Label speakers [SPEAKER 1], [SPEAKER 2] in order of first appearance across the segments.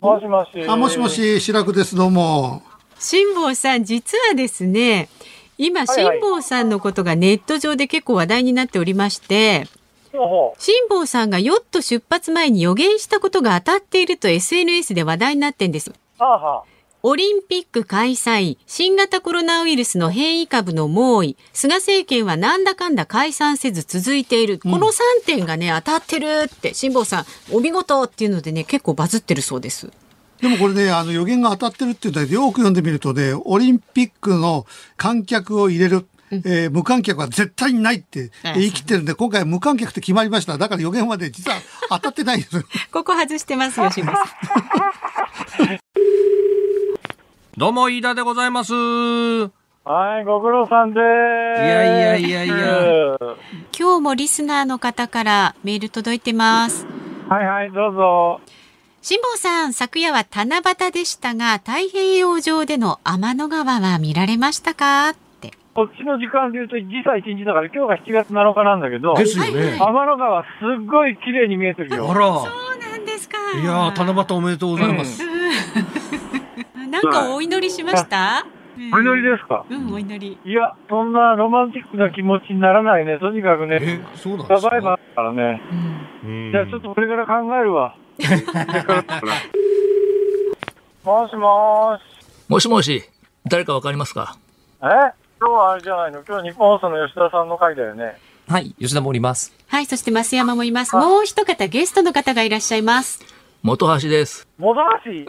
[SPEAKER 1] もしもし。
[SPEAKER 2] あ、もしもし、白くです。どうも。
[SPEAKER 3] 辛坊さん、実はですね、今、
[SPEAKER 1] はいはい
[SPEAKER 3] 辛坊さんのことがネット上で結構話題になっておりまして、辛坊さんがヨット出発前に予言したことが当たっていると SNS で話題になってんです。
[SPEAKER 1] う。はあは
[SPEAKER 3] オリンピック開催、新型コロナウイルスの変異株の猛威、菅政権はなんだかんだ解散せず続いている。この3点がね、当たってるって、辛坊さん、お見事っていうのでね、結構バズってるそうです。
[SPEAKER 2] でもこれね、あの予言が当たってるっていうのはよく読んでみるとね、オリンピックの観客を入れる。えー無観客は絶対にないって
[SPEAKER 3] あ
[SPEAKER 2] 言い切ってるんで、今回無観客って決まりました。だから予言はね、実は当たってないんですよ。
[SPEAKER 3] ここ外してますよ、辛坊さん。
[SPEAKER 4] どうも、飯田でございます。
[SPEAKER 1] あ。はい、ご苦労さんでーす。
[SPEAKER 4] いやいやいやいや
[SPEAKER 3] 今日もリスナーの方からメール届いてます。
[SPEAKER 1] はいはい、どうぞ。
[SPEAKER 3] 辛坊さん、昨夜は七夕でしたが、太平洋上での天の川は見られましたか？って。
[SPEAKER 1] こっちの時間で言うと、時差1日だから、今日が7月7日なんだけど、
[SPEAKER 4] ですよね。
[SPEAKER 1] 天の川、すっごい綺麗に見えてるよ。
[SPEAKER 4] あら。
[SPEAKER 3] そうなんですか。
[SPEAKER 4] いやー、七夕おめでとうございます。
[SPEAKER 3] なんかお祈りしました？
[SPEAKER 1] お祈りですか？
[SPEAKER 3] うん、お祈り。
[SPEAKER 1] いや、そんなロマンチックな気持ちにならないね。とにかくね、
[SPEAKER 4] え、そうなんですか？
[SPEAKER 1] サバイバーだからね。
[SPEAKER 3] うん。
[SPEAKER 4] うん
[SPEAKER 1] じゃあちょっとこれから考えるわ。もしもーし。
[SPEAKER 5] もしもし、誰かわかりますか？
[SPEAKER 1] え？今日はあれじゃないの？今日日本放送の吉田さんの回だよね。
[SPEAKER 6] はい、吉田もおります。
[SPEAKER 3] はい、そして増山もいます。もう一方ゲストの方がいらっしゃいます。
[SPEAKER 5] 元橋です。
[SPEAKER 1] 元橋？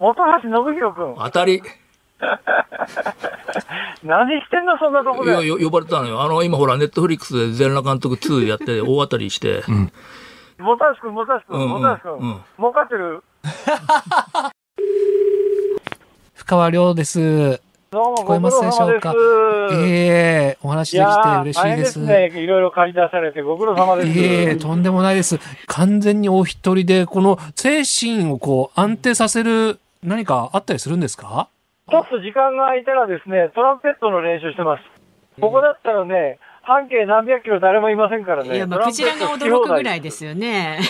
[SPEAKER 1] 元橋信弘くん。
[SPEAKER 5] 当たり。
[SPEAKER 1] 何してんのそんなとこ
[SPEAKER 5] いや、
[SPEAKER 1] で。
[SPEAKER 5] よ呼ばれたのよ。あの、今ほら、ネットフリックスで全裸監督2やって 大当たりして。
[SPEAKER 1] 元橋くん、元橋くん、
[SPEAKER 5] うんうん
[SPEAKER 1] 元橋
[SPEAKER 5] ん
[SPEAKER 1] ん。儲かってる？
[SPEAKER 6] 深川亮です。
[SPEAKER 1] どうも
[SPEAKER 6] 聞こえますでしょうか？
[SPEAKER 1] ご苦労様です。
[SPEAKER 6] ええお話
[SPEAKER 1] いや
[SPEAKER 6] できて嬉しいで。
[SPEAKER 1] ですすね。いろいろ借り出されてご苦労様です。
[SPEAKER 6] ええとんでもないです。完全にお一人で、この精神をこう安定させる何かあったりするんですか？
[SPEAKER 1] ちょっと時間が空いたらですね、トランペットの練習してます。ここだったらね、半径何百キロ誰もいませんからね。
[SPEAKER 3] いや、まあ、クジラが驚くぐらいですよね。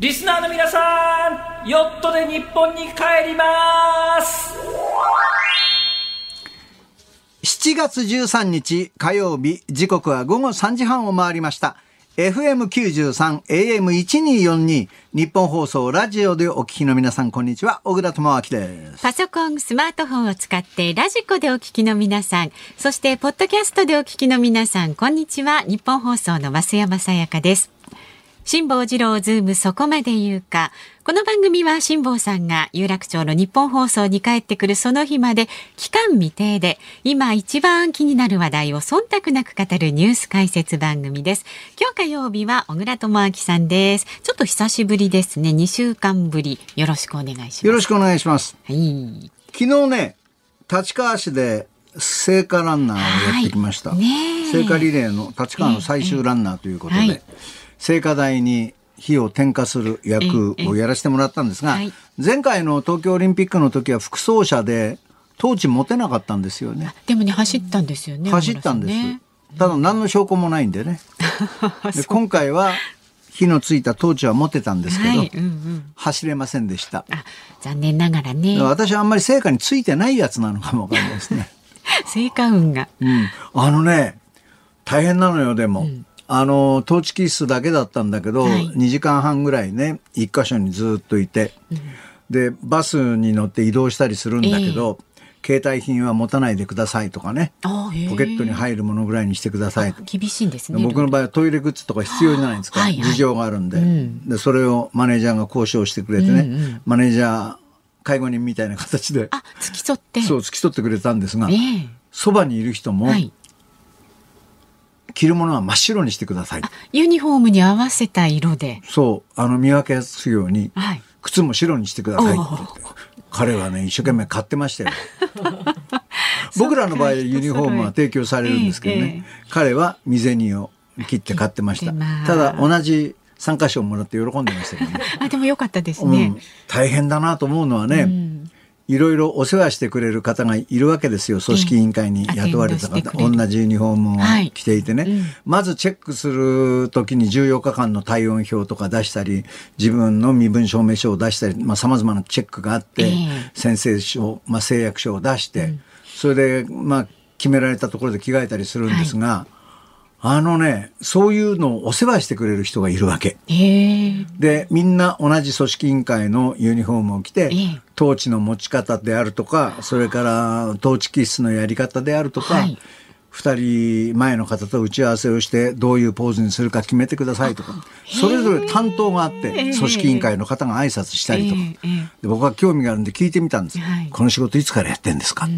[SPEAKER 7] リスナーの皆さん、ヨットで日本に帰ります
[SPEAKER 8] 7月13日火曜日時刻は午後3時半を回りました FM93 AM1242 ニッポン放送ラジオでお聞きの皆さんこんにちは小倉智明です
[SPEAKER 3] パソコン、スマートフォンを使ってラジコでお聞きの皆さん、そしてポッドキャストでお聞きの皆さん、こんにちは。ニッポン放送の増山さやかです。辛坊治郎ズームそこまで言うか。この番組は辛坊さんが有楽町のニッポン放送に帰ってくるその日まで期間未定で今一番気になる話題を忖度なく語るニュース解説番組です。今日火曜日は小倉智明さんです。ちょっと久しぶりですね。2週間ぶり。よろしくお願いします。
[SPEAKER 8] よろしくお願いします
[SPEAKER 3] はい。
[SPEAKER 8] 昨日ね立川市で聖火ランナーをやってきました、
[SPEAKER 3] はいねえ
[SPEAKER 8] 聖火リレーの立川の最終ランナーということで、
[SPEAKER 3] ええはい
[SPEAKER 8] 聖火台に火を点火する役をやらせてもらったんですが、
[SPEAKER 3] ええはい。
[SPEAKER 8] 前回の東京オリンピックの時は副走者でトーチ持てなかったんですよね。
[SPEAKER 3] でもね走ったんですよね。
[SPEAKER 8] 走ったんです、
[SPEAKER 3] ね。
[SPEAKER 8] ただ何の証拠もないんでね。で今回は火のついたトーチは持てたんですけど、
[SPEAKER 3] はい、うんうん。
[SPEAKER 8] 走れませんでした。
[SPEAKER 3] あ、残念ながらね。
[SPEAKER 8] 私はあんまり成果についてないやつなのかもわかんないですね。
[SPEAKER 3] 成果運が。
[SPEAKER 8] うん、あのね大変なのよでも、あのトーチキースだけだったんだけど、
[SPEAKER 3] はい。
[SPEAKER 8] 2時間半ぐらいね一箇所にずっといて、でバスに乗って移動したりするんだけど、携帯品は持たないでくださいとかね
[SPEAKER 3] え
[SPEAKER 8] ポケットに入るものぐらいにしてくださいと
[SPEAKER 3] 厳しいんですね。
[SPEAKER 8] 僕の場合はトイレグッズとか必要じゃないですか、
[SPEAKER 3] はいはい。
[SPEAKER 8] 事情があるんで,、
[SPEAKER 3] ん。
[SPEAKER 8] でそれをマネージャーが交渉してくれてね、
[SPEAKER 3] うんうん。
[SPEAKER 8] マネージャー介護人みたいな形で
[SPEAKER 3] あ、付き添って。
[SPEAKER 8] そう付き添ってくれたんですが
[SPEAKER 3] ええ。
[SPEAKER 8] そばにいる人も、
[SPEAKER 3] はい。
[SPEAKER 8] 着るものは真っ白にしてください。
[SPEAKER 3] ユニフォームに合わせた色で。
[SPEAKER 8] そう。あの見分けやすいように
[SPEAKER 3] はい。
[SPEAKER 8] 靴も白にしてくださいって彼はね一生懸命買ってましたよ。僕らの場合ユニフォームは提供されるんですけどね、彼は未銭を切って買ってました。た。だ同じ参加賞をもらって喜んでましたけどね、
[SPEAKER 3] あ、でも良かったですね。
[SPEAKER 8] うん。大変だなと思うのはね、
[SPEAKER 3] うん
[SPEAKER 8] いろいろお世話してくれる方がいるわけですよ。組織委員会に雇われた方、同じユニフォームを
[SPEAKER 3] はい。
[SPEAKER 8] 着ていてね。
[SPEAKER 3] うん。
[SPEAKER 8] まずチェックするときに14日間の体温表とか出したり、自分の身分証明書を出したり、まあ様々なチェックがあって、
[SPEAKER 3] ええ。
[SPEAKER 8] 宣誓書、まあ誓約書を出して、それで、まあ決められたところで着替えたりするんですが、あのね、そういうのをお世話してくれる人がいるわけ。で、みんな同じ組織委員会のユニフォームを着て、
[SPEAKER 3] ええ。
[SPEAKER 8] 統治の持ち方であるとか、それから統治気質のやり方であるとか、
[SPEAKER 3] はい。
[SPEAKER 8] 二人前の方と打ち合わせをしてどういうポーズにするか決めてくださいとか、それぞれ担当があって、組織委員会の方が挨拶したりとか、で僕は興味があるんで聞いてみたんです。
[SPEAKER 3] はい。
[SPEAKER 8] この仕事いつからやってんですか、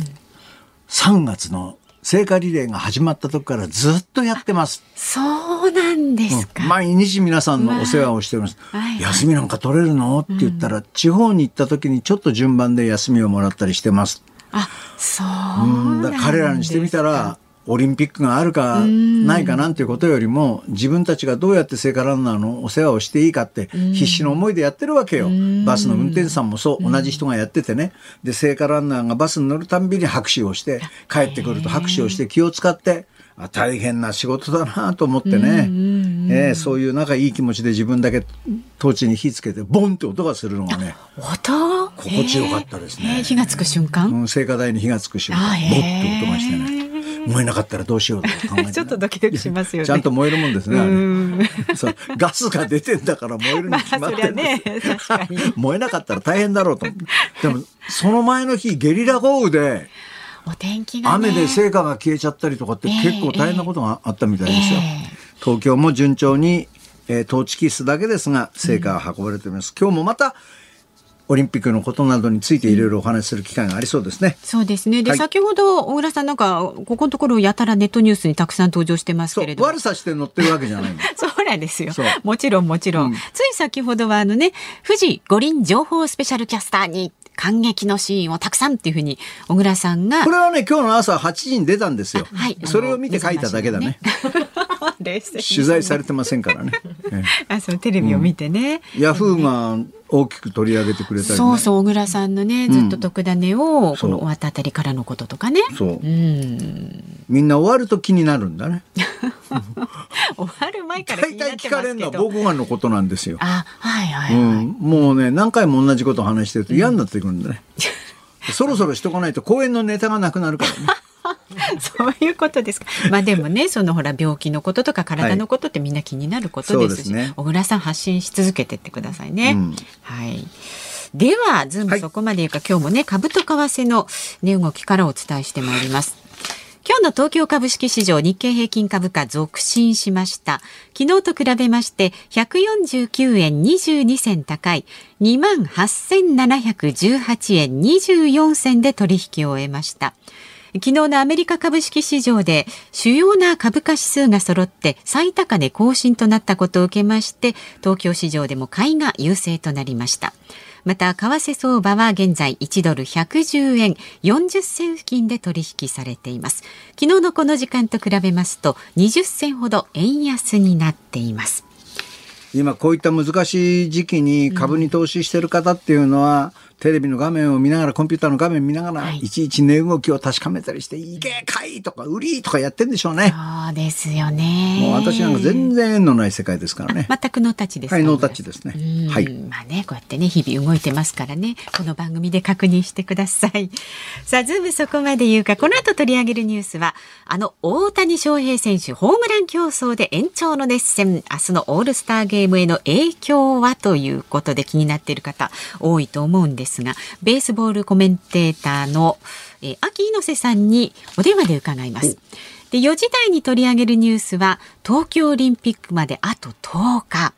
[SPEAKER 8] 3月の聖火リレーが始まった時からずっとやってます。
[SPEAKER 3] そうなんですか。
[SPEAKER 8] 毎日皆さんのお世話をしております。
[SPEAKER 3] はいはい
[SPEAKER 8] 休みなんか取れるの？って言ったら、地方に行った時にちょっと順番で休みをもらったりしてます。
[SPEAKER 3] あ、そう
[SPEAKER 8] うんだ彼らにしてみたら、オリンピックがあるかないかなんていうことよりも、自分たちがどうやって聖火ランナーのお世話をしていいかって、必死の思いでやってるわけよ。バスの運転手さんもそう、同じ人がやっててね。で、聖火ランナーがバスに乗るたんびに拍手をして、帰ってくると拍手をして気を使って、あ大変な仕事だなと思ってね、ええそういう仲いい気持ちで自分だけトーチに火つけてボンって音がするのがね、
[SPEAKER 3] 音？
[SPEAKER 8] 心地よかったですね。
[SPEAKER 3] 火がつく瞬間、
[SPEAKER 8] うん、聖火台に火がつく瞬間。
[SPEAKER 3] あ
[SPEAKER 8] ボッて音がしてね燃えなかったらどうしようとか考えて、
[SPEAKER 3] ちょっとドキドキしますよね。
[SPEAKER 8] ちゃんと燃えるもんですねそう。ガスが出てんだから燃えるに決まってる
[SPEAKER 3] ね
[SPEAKER 8] 燃えなかったら大変だろうと。でもその前の日ゲリラ豪雨で
[SPEAKER 3] お天気が、ね、
[SPEAKER 8] 雨で聖火が消えちゃったりとかって
[SPEAKER 3] ええ
[SPEAKER 8] 結構大変なことがあったみたいですよ。
[SPEAKER 3] ええ
[SPEAKER 8] 東京も順調に、えー、統治キスだけですが聖火が運ばれています。今日もまたオリンピックのことなどについていろいろお話しする機会がありそうですね。
[SPEAKER 3] そうですね。で、
[SPEAKER 8] はい
[SPEAKER 3] 先ほど小倉さんなんかここのところやたらネットニュースにたくさん登場してますけれども。
[SPEAKER 8] 悪さして乗ってるわけじゃないの。
[SPEAKER 3] そうなんですよ。もちろんもちろん。
[SPEAKER 8] うん
[SPEAKER 3] つい先ほどはあのね、富士五輪情報スペシャルキャスターに感激のシーンをたくさんっていうふうに小倉さんが
[SPEAKER 8] これはね今日の朝8時に出たんですよ。
[SPEAKER 3] はい
[SPEAKER 8] それを見て書いただけだね。取材されてませんからね。え
[SPEAKER 3] あ、そうテレビを見てね。
[SPEAKER 8] えヤフーが大きく取り上げてくれたりね。
[SPEAKER 3] そうそう小倉さんのねずっと特ダネを、この終わったあたりからのこととかね。
[SPEAKER 8] そう
[SPEAKER 3] うん。
[SPEAKER 8] みんな終わると気になるんだね。
[SPEAKER 3] 終わる前から気
[SPEAKER 8] 大体聞かれるのは
[SPEAKER 3] ますけど。
[SPEAKER 8] 僕がのことなんですよ。
[SPEAKER 3] あ、はいはい、
[SPEAKER 8] う
[SPEAKER 3] はい。
[SPEAKER 8] ん、もうね何回も同じことを話してると嫌になってくるんだね、そろそろしとかないと公演のネタがなくなるからね
[SPEAKER 3] そういうことですか。まあでもね、そのほら病気のこととか体のことってみんな気になることですし、
[SPEAKER 8] そうですね
[SPEAKER 3] 小倉さん発信し続けてってくださいね。
[SPEAKER 8] うん
[SPEAKER 3] はい。では、ズーム
[SPEAKER 8] はい
[SPEAKER 3] そこまで言うか、今日もね、株と為替の値動きからお伝えしてまいります。今日の東京株式市場日経平均株価続伸しました。昨日と比べまして149円22銭高い28,718円24銭で取引を終えました。昨日のアメリカ株式市場で主要な株価指数が揃って最高値更新となったことを受けまして東京市場でも買いが優勢となりました。また為替相場は現在1ドル110円40銭付近で取引されています。昨日のこの時間と比べますと20銭ほど円安になっています。
[SPEAKER 8] 今こういった難しい時期に株に投資している方っていうのは、テレビの画面を見ながらコンピューターの画面見ながら、
[SPEAKER 3] はい、
[SPEAKER 8] いちいち値動きを確かめたりして「いけ買い!」とか「売り!」とかやってんでしょうね。
[SPEAKER 3] そうですよね
[SPEAKER 8] もう私なんか全然縁のない世界ですからね。
[SPEAKER 3] 全くノータッチですか
[SPEAKER 8] はいノータッチですね
[SPEAKER 3] うん
[SPEAKER 8] はい
[SPEAKER 3] まあねこうやってね日々動いてますからねこの番組で確認してください さあズームそこまで言うかこの後取り上げるニュースはあの大谷翔平選手ホームラン競争で延長の熱戦明日のオールスターゲームへの影響はということで気になっている方多いと思うんですがベースボールコメンテーターの、えー秋猪瀬さんにお電話で伺います。で4時台に取り上げるニュースは東京オリンピックまであと10日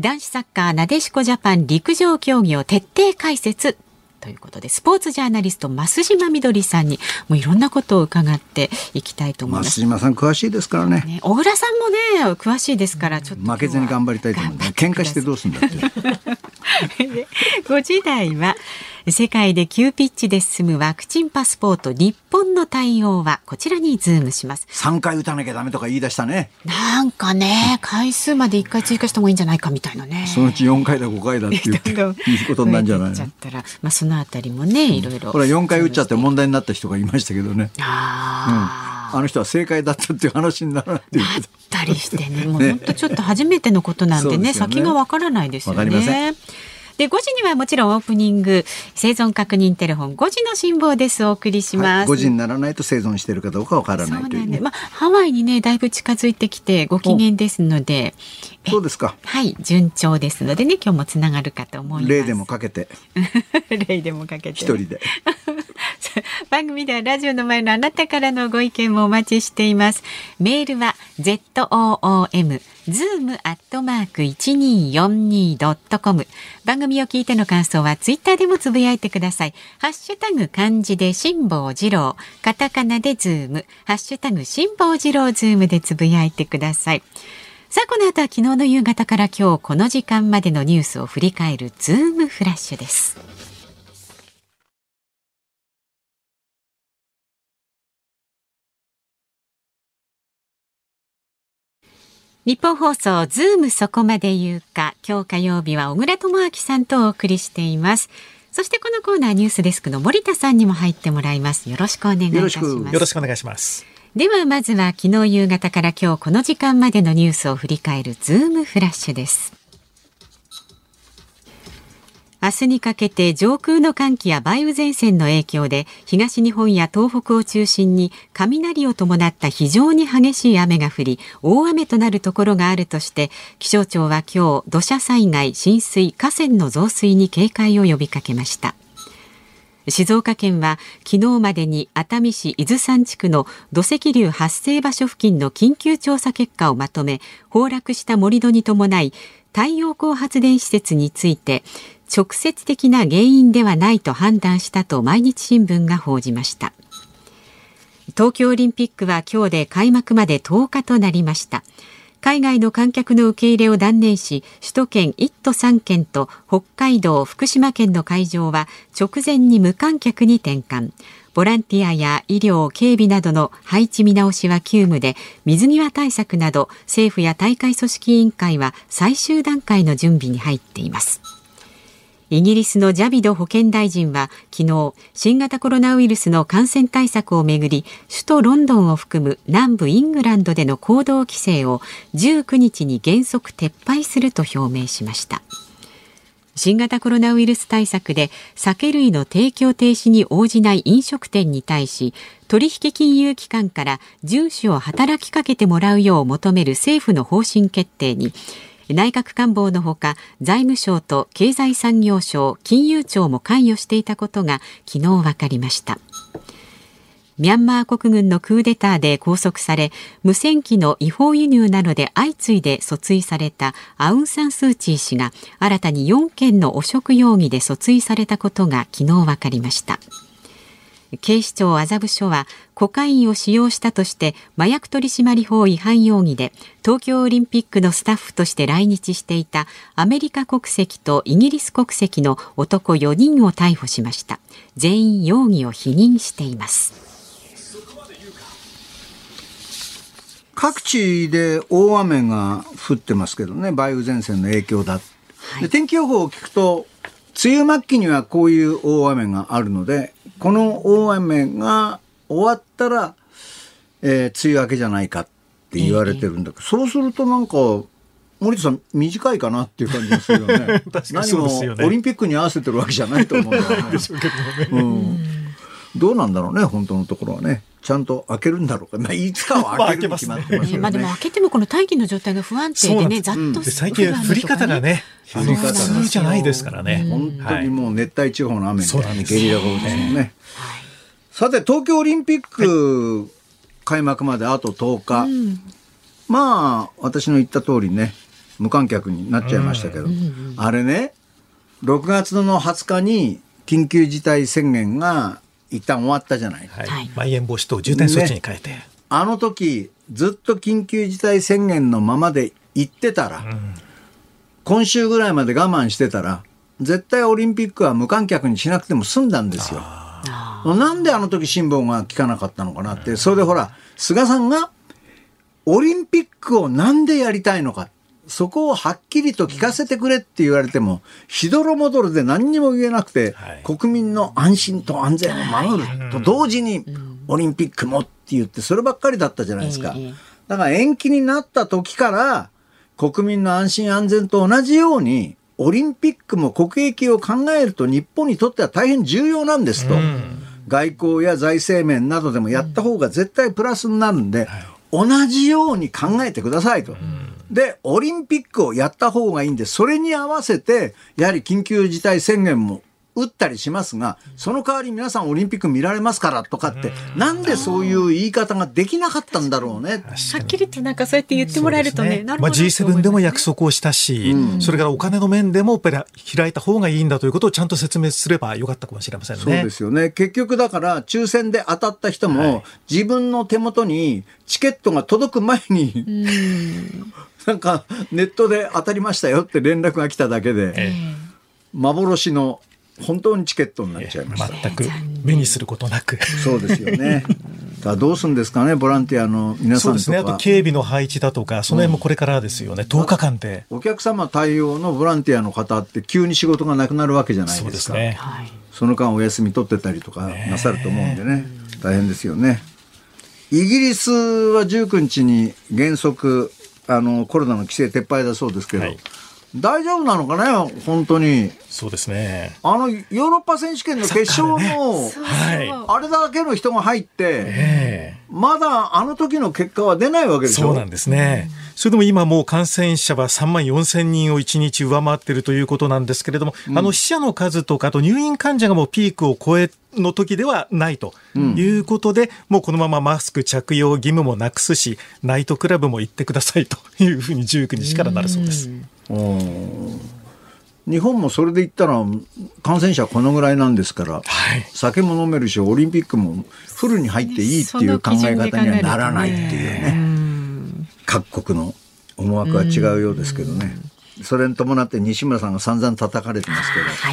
[SPEAKER 3] 男子サッカーなでしこジャパン陸上競技を徹底解説ということでスポーツジャーナリスト増島みどりさんにもういろんなことを伺っていきたいと思います。
[SPEAKER 8] 増島さん詳しいですからね。
[SPEAKER 3] ね、小倉さんもね詳しいですからちょっと
[SPEAKER 8] 負けずに頑張りたいと思う。喧嘩してどうすんだって。
[SPEAKER 3] で5時台は世界で急ピッチで進むワクチンパスポート日本の対応はこちらにズームします。
[SPEAKER 8] 3回打たなきゃダメとか言い出したね。
[SPEAKER 3] なんかね回数まで1回追加してもいいんじゃないかみたいなね。
[SPEAKER 8] そのうち4回だ5回だって言って、
[SPEAKER 3] どんどん
[SPEAKER 8] いい ことになるんじゃないの？
[SPEAKER 3] 増えてっちゃったら、まあ、そのあたりもねいろいろ。
[SPEAKER 8] これ4回打っちゃって問題になった人がいましたけどね。
[SPEAKER 3] あー
[SPEAKER 8] あの人は正解だったっていう話にならないっていうけど。
[SPEAKER 3] たりしてね、もう本当ちょっと初めてのことなんでね、
[SPEAKER 8] ね
[SPEAKER 3] 先がわからないですよね。で、5時にはもちろんオープニング、生存確認テレフォン5時の辛抱です。お送りします。
[SPEAKER 8] 5時にならないと生存してるかどうかわからないというね。
[SPEAKER 3] まあ、ハワイにね、だいぶ近づいてきて、ご機嫌ですので、
[SPEAKER 8] そうですか。
[SPEAKER 3] はい、順調ですのでね、今日もつながるかと思います。
[SPEAKER 8] 例でもかけて、
[SPEAKER 3] 例でもかけて。
[SPEAKER 8] 一人で。
[SPEAKER 3] 番組ではラジオの前のあなたからのご意見もお待ちしています。メールは z o o m zoom アットマーク一二四二ドットコム。番組を聞いての感想はツイッターでもつぶやいてください。ハッシュタグ漢字で辛坊治郎、カタカナでズーム、ハッシュタグ辛坊治郎ズームでつぶやいてください。さあ、この後は昨日の夕方から今日この時間までのニュースを振り返るズームフラッシュです。ニッポン放送ズームそこまで言うか今日火曜日は小倉智明さんとお送りしています。そしてこのコーナーニュースデスクの森田さんにも入ってもらいます。よろしくお願いいたします。
[SPEAKER 9] よろしくお願いします。
[SPEAKER 3] ではまずは昨日夕方から今日この時間までのニュースを振り返るズームフラッシュです明日にかけて上空の寒気や梅雨前線の影響で東日本や東北を中心に雷を伴った非常に激しい雨が降り大雨となるところがあるとして気象庁は今日土砂災害浸水河川の増水に警戒を呼びかけました。静岡県は昨日までに熱海市伊豆山地区の土石流発生場所付近の緊急調査結果をまとめ崩落した盛り土に伴い太陽光発電施設について直接的な原因ではないと判断したと毎日新聞が報じました。東京オリンピックは今日で開幕まで10日となりました。海外の観客の受け入れを断念し首都圏1都3県と北海道福島県の会場は直前に無観客に転換。ボランティアや医療警備などの配置見直しは急務で水際対策など政府や大会組織委員会は最終段階の準備に入っています。イギリスのジャビド保健大臣は昨日新型コロナウイルスの感染対策をめぐり首都ロンドンを含む南部イングランドでの行動規制を19日に原則撤廃すると表明しました。新型コロナウイルス対策で酒類の提供停止に応じない飲食店に対し取引金融機関から遵守を働きかけてもらうよう求める政府の方針決定に内閣官房のほか財務省と経済産業省金融庁も関与していたことが昨日分かりました。ミャンマー国軍のクーデターで拘束され無線機の違法輸入などで相次いで訴追されたアウン・サン・スー・チー氏が新たに4件の汚職容疑で訴追されたことが昨日分かりました。警視庁麻布署はコカインを使用したとして麻薬取締法違反容疑で東京オリンピックのスタッフとして来日していたアメリカ国籍とイギリス国籍の男4人を逮捕しました。全員容疑を否認しています。
[SPEAKER 8] 各地で大雨が降ってますけどね、梅雨前線の影響だ。で天気予報を聞くと、梅雨末期にはこういう大雨があるので、この大雨が終わったら、えー梅雨明けじゃないかって言われてるんだけど、そうするとなんか、森田さん短いかなっていう感じがするよね。
[SPEAKER 9] 確かに
[SPEAKER 8] 何もオリンピックに合わせてるわけじゃないと思うんだよね。
[SPEAKER 9] でしょうけどね。
[SPEAKER 8] うんどうなんだろうね、本当のところはね。ちゃんと開けるんだろうか。まあ、いつかは開けるに決まってますよね。
[SPEAKER 3] ねまあでも開けてもこの大気の状態が不安定でね、ざっと
[SPEAKER 9] で最近降り方がね、あの
[SPEAKER 8] 降り方が
[SPEAKER 9] 普通じゃないですからね。
[SPEAKER 8] 本当にもう熱帯地方の雨みたいなゲリラ豪雨ですもんね。さて、東京オリンピック開幕まであと10日。まあ、私の言った通りね、無観客になっちゃいましたけど、あれね、6月の20日に緊急事態宣言が一旦終わったじゃない。
[SPEAKER 9] はい
[SPEAKER 3] はい
[SPEAKER 9] まん延防止等重点措置に変えて。
[SPEAKER 8] あの時、ずっと緊急事態宣言のままで行ってたら、今週ぐらいまで我慢してたら、絶対オリンピックは無観客にしなくても済んだんですよ。なんであの時辛抱が聞かなかったのかなって、それでほら、菅さんがオリンピックをなんでやりたいのか。そこをはっきりと聞かせてくれって言われても、しどろもどろで何にも言えなくて、国民の安心と安全を守ると同時に、オリンピックもって言って、そればっかりだったじゃないですか。だから延期になった時から、国民の安心安全と同じように、オリンピックも国益を考えると日本にとっては大変重要なんですと。外交や財政面などでもやった方が絶対プラスになるんで、同じように考えてくださいと。で、オリンピックをやった方がいいんで、それに合わせて、やはり緊急事態宣言も打ったりしますが、その代わり皆さんオリンピック見られますからとかって、なんでそういう言い方ができなかったんだろうね。
[SPEAKER 3] はっきりとなんかそうやって言ってもらえるとね、なるほ
[SPEAKER 9] まあ、
[SPEAKER 3] ど。
[SPEAKER 9] G7 でも約束をしたし、それからお金の面でもやっぱり開いた方がいいんだということをちゃんと説明すればよかったかもしれませんね。
[SPEAKER 8] そうですよね。結局だから、抽選で当たった人も、自分の手元にチケットが届く前に、なんかネットで当たりましたよって連絡が来ただけで、幻の本当にチケットになっちゃいました。
[SPEAKER 9] 全く目にすることなく。
[SPEAKER 8] そうですよね。だどうするんですかね、ボランティアの皆さ
[SPEAKER 9] そうんですね。あと。警備の配置だとか、その辺もこれからですよね。10日間で。
[SPEAKER 8] お客様対応のボランティアの方って急に仕事がなくなるわけじゃない
[SPEAKER 9] そう
[SPEAKER 8] でか。
[SPEAKER 9] ですすね。
[SPEAKER 8] その間お休み取ってたりとかなさると思うんでね、大変ですよね。イギリスは19日に原則、あの、コロナの規制撤廃だそうですけど、
[SPEAKER 9] はい
[SPEAKER 8] 大丈夫なのかね、本当に。
[SPEAKER 9] そうですね。
[SPEAKER 8] あの、ヨーロッパ選手権の決勝も、
[SPEAKER 9] はい。
[SPEAKER 8] あれだけの人が入って、
[SPEAKER 9] ええ
[SPEAKER 8] まだあの時の結果は出ないわけでしょ？
[SPEAKER 9] そうなんですね。それでも今もう感染者は3万4千人を1日上回っているということなんですけれども、あの死者の数とか、あと入院患者がもうピークを超えの時ではないということで、もうこのままマスク着用義務もなくすし、ナイトクラブも行ってくださいというふうに19日からなるそうです。
[SPEAKER 8] 日本もそれで言ったら感染者このぐらいなんですから、
[SPEAKER 9] はい。
[SPEAKER 8] 酒も飲めるしオリンピックもフルに入っていいっていう考え方にはならないっていうね各国の思惑は違うようですけどね。それに伴って西村さんが散々叩かれてますけど
[SPEAKER 3] は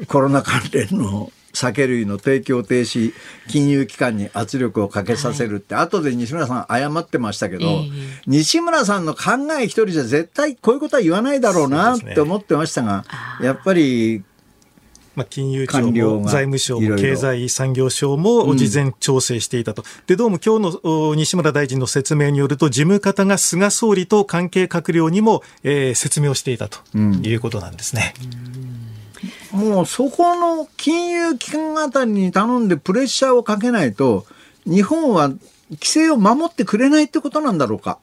[SPEAKER 3] い。
[SPEAKER 8] コロナ関連の酒類の提供停止金融機関に圧力をかけさせるって、後で西村さん謝ってましたけど、
[SPEAKER 3] ええ。
[SPEAKER 8] 西村さんの考え一人じゃ絶対こういうことは言わないだろうなって思ってましたが、やっぱり
[SPEAKER 9] まあ、金融庁も財務省も経済産業省も事前調整していたと。で、どうも今日のお西村大臣の説明によると、事務方が菅総理と関係閣僚にも、えー説明をしていたということなんですね。
[SPEAKER 8] もうそこの金融機関あたりに頼んでプレッシャーをかけないと、日本は規制を守ってくれないってことなんだろうか。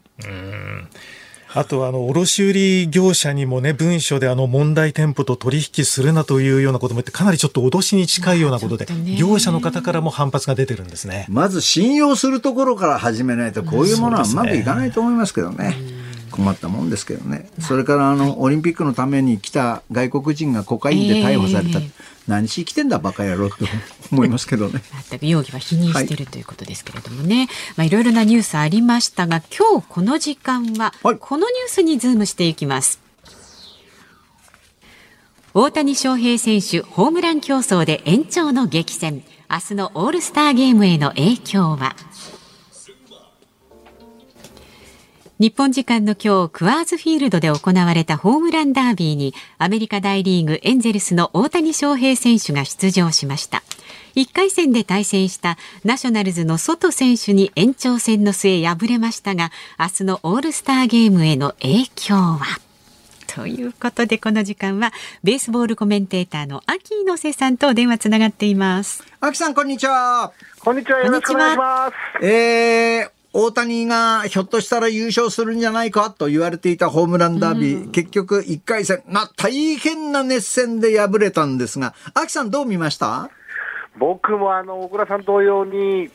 [SPEAKER 9] あと、あの、卸売業者にもね、文書であの、問題店舗と取引するなというようなことも言って、かなりちょっと脅しに近いようなことで、業者の方からも反発が出てるんですね。
[SPEAKER 8] まず信用するところから始めないと、こういうものはうまくいかないと思いますけどね。困ったもんですけどね。それから、あの、オリンピックのために来た外国人がコカインで逮捕された。
[SPEAKER 3] ええ
[SPEAKER 8] 何しに来てんだ、バカ野郎って思いますけどね。
[SPEAKER 3] 全く容疑は否認しているということですけれどもね、まあいろいろなニュースありましたが今日この時間は
[SPEAKER 8] はい
[SPEAKER 3] このニュースにズームしていきます。大谷翔平選手ホームラン競争で延長の激戦明日のオールスターゲームへの影響は？日本時間の今日、クアーズフィールドで行われたホームランダービーに、アメリカ大リーグエンゼルスの大谷翔平選手が出場しました。1回戦で対戦したナショナルズのソト選手に延長戦の末敗れましたが、明日のオールスターゲームへの影響は？ということで、この時間は、ベースボールコメンテーターの秋猪瀬さんと電話つながっています。
[SPEAKER 8] 秋さん、こんにちは。
[SPEAKER 1] こんにちは。よろしくお願いします。
[SPEAKER 8] えー、大谷がひょっとしたら優勝するんじゃないかと言われていたホームランダービー、結局1回戦、まあ大変な熱戦で敗れたんですが、秋さんどう見ました？
[SPEAKER 1] 僕もあの、小倉さん同様に、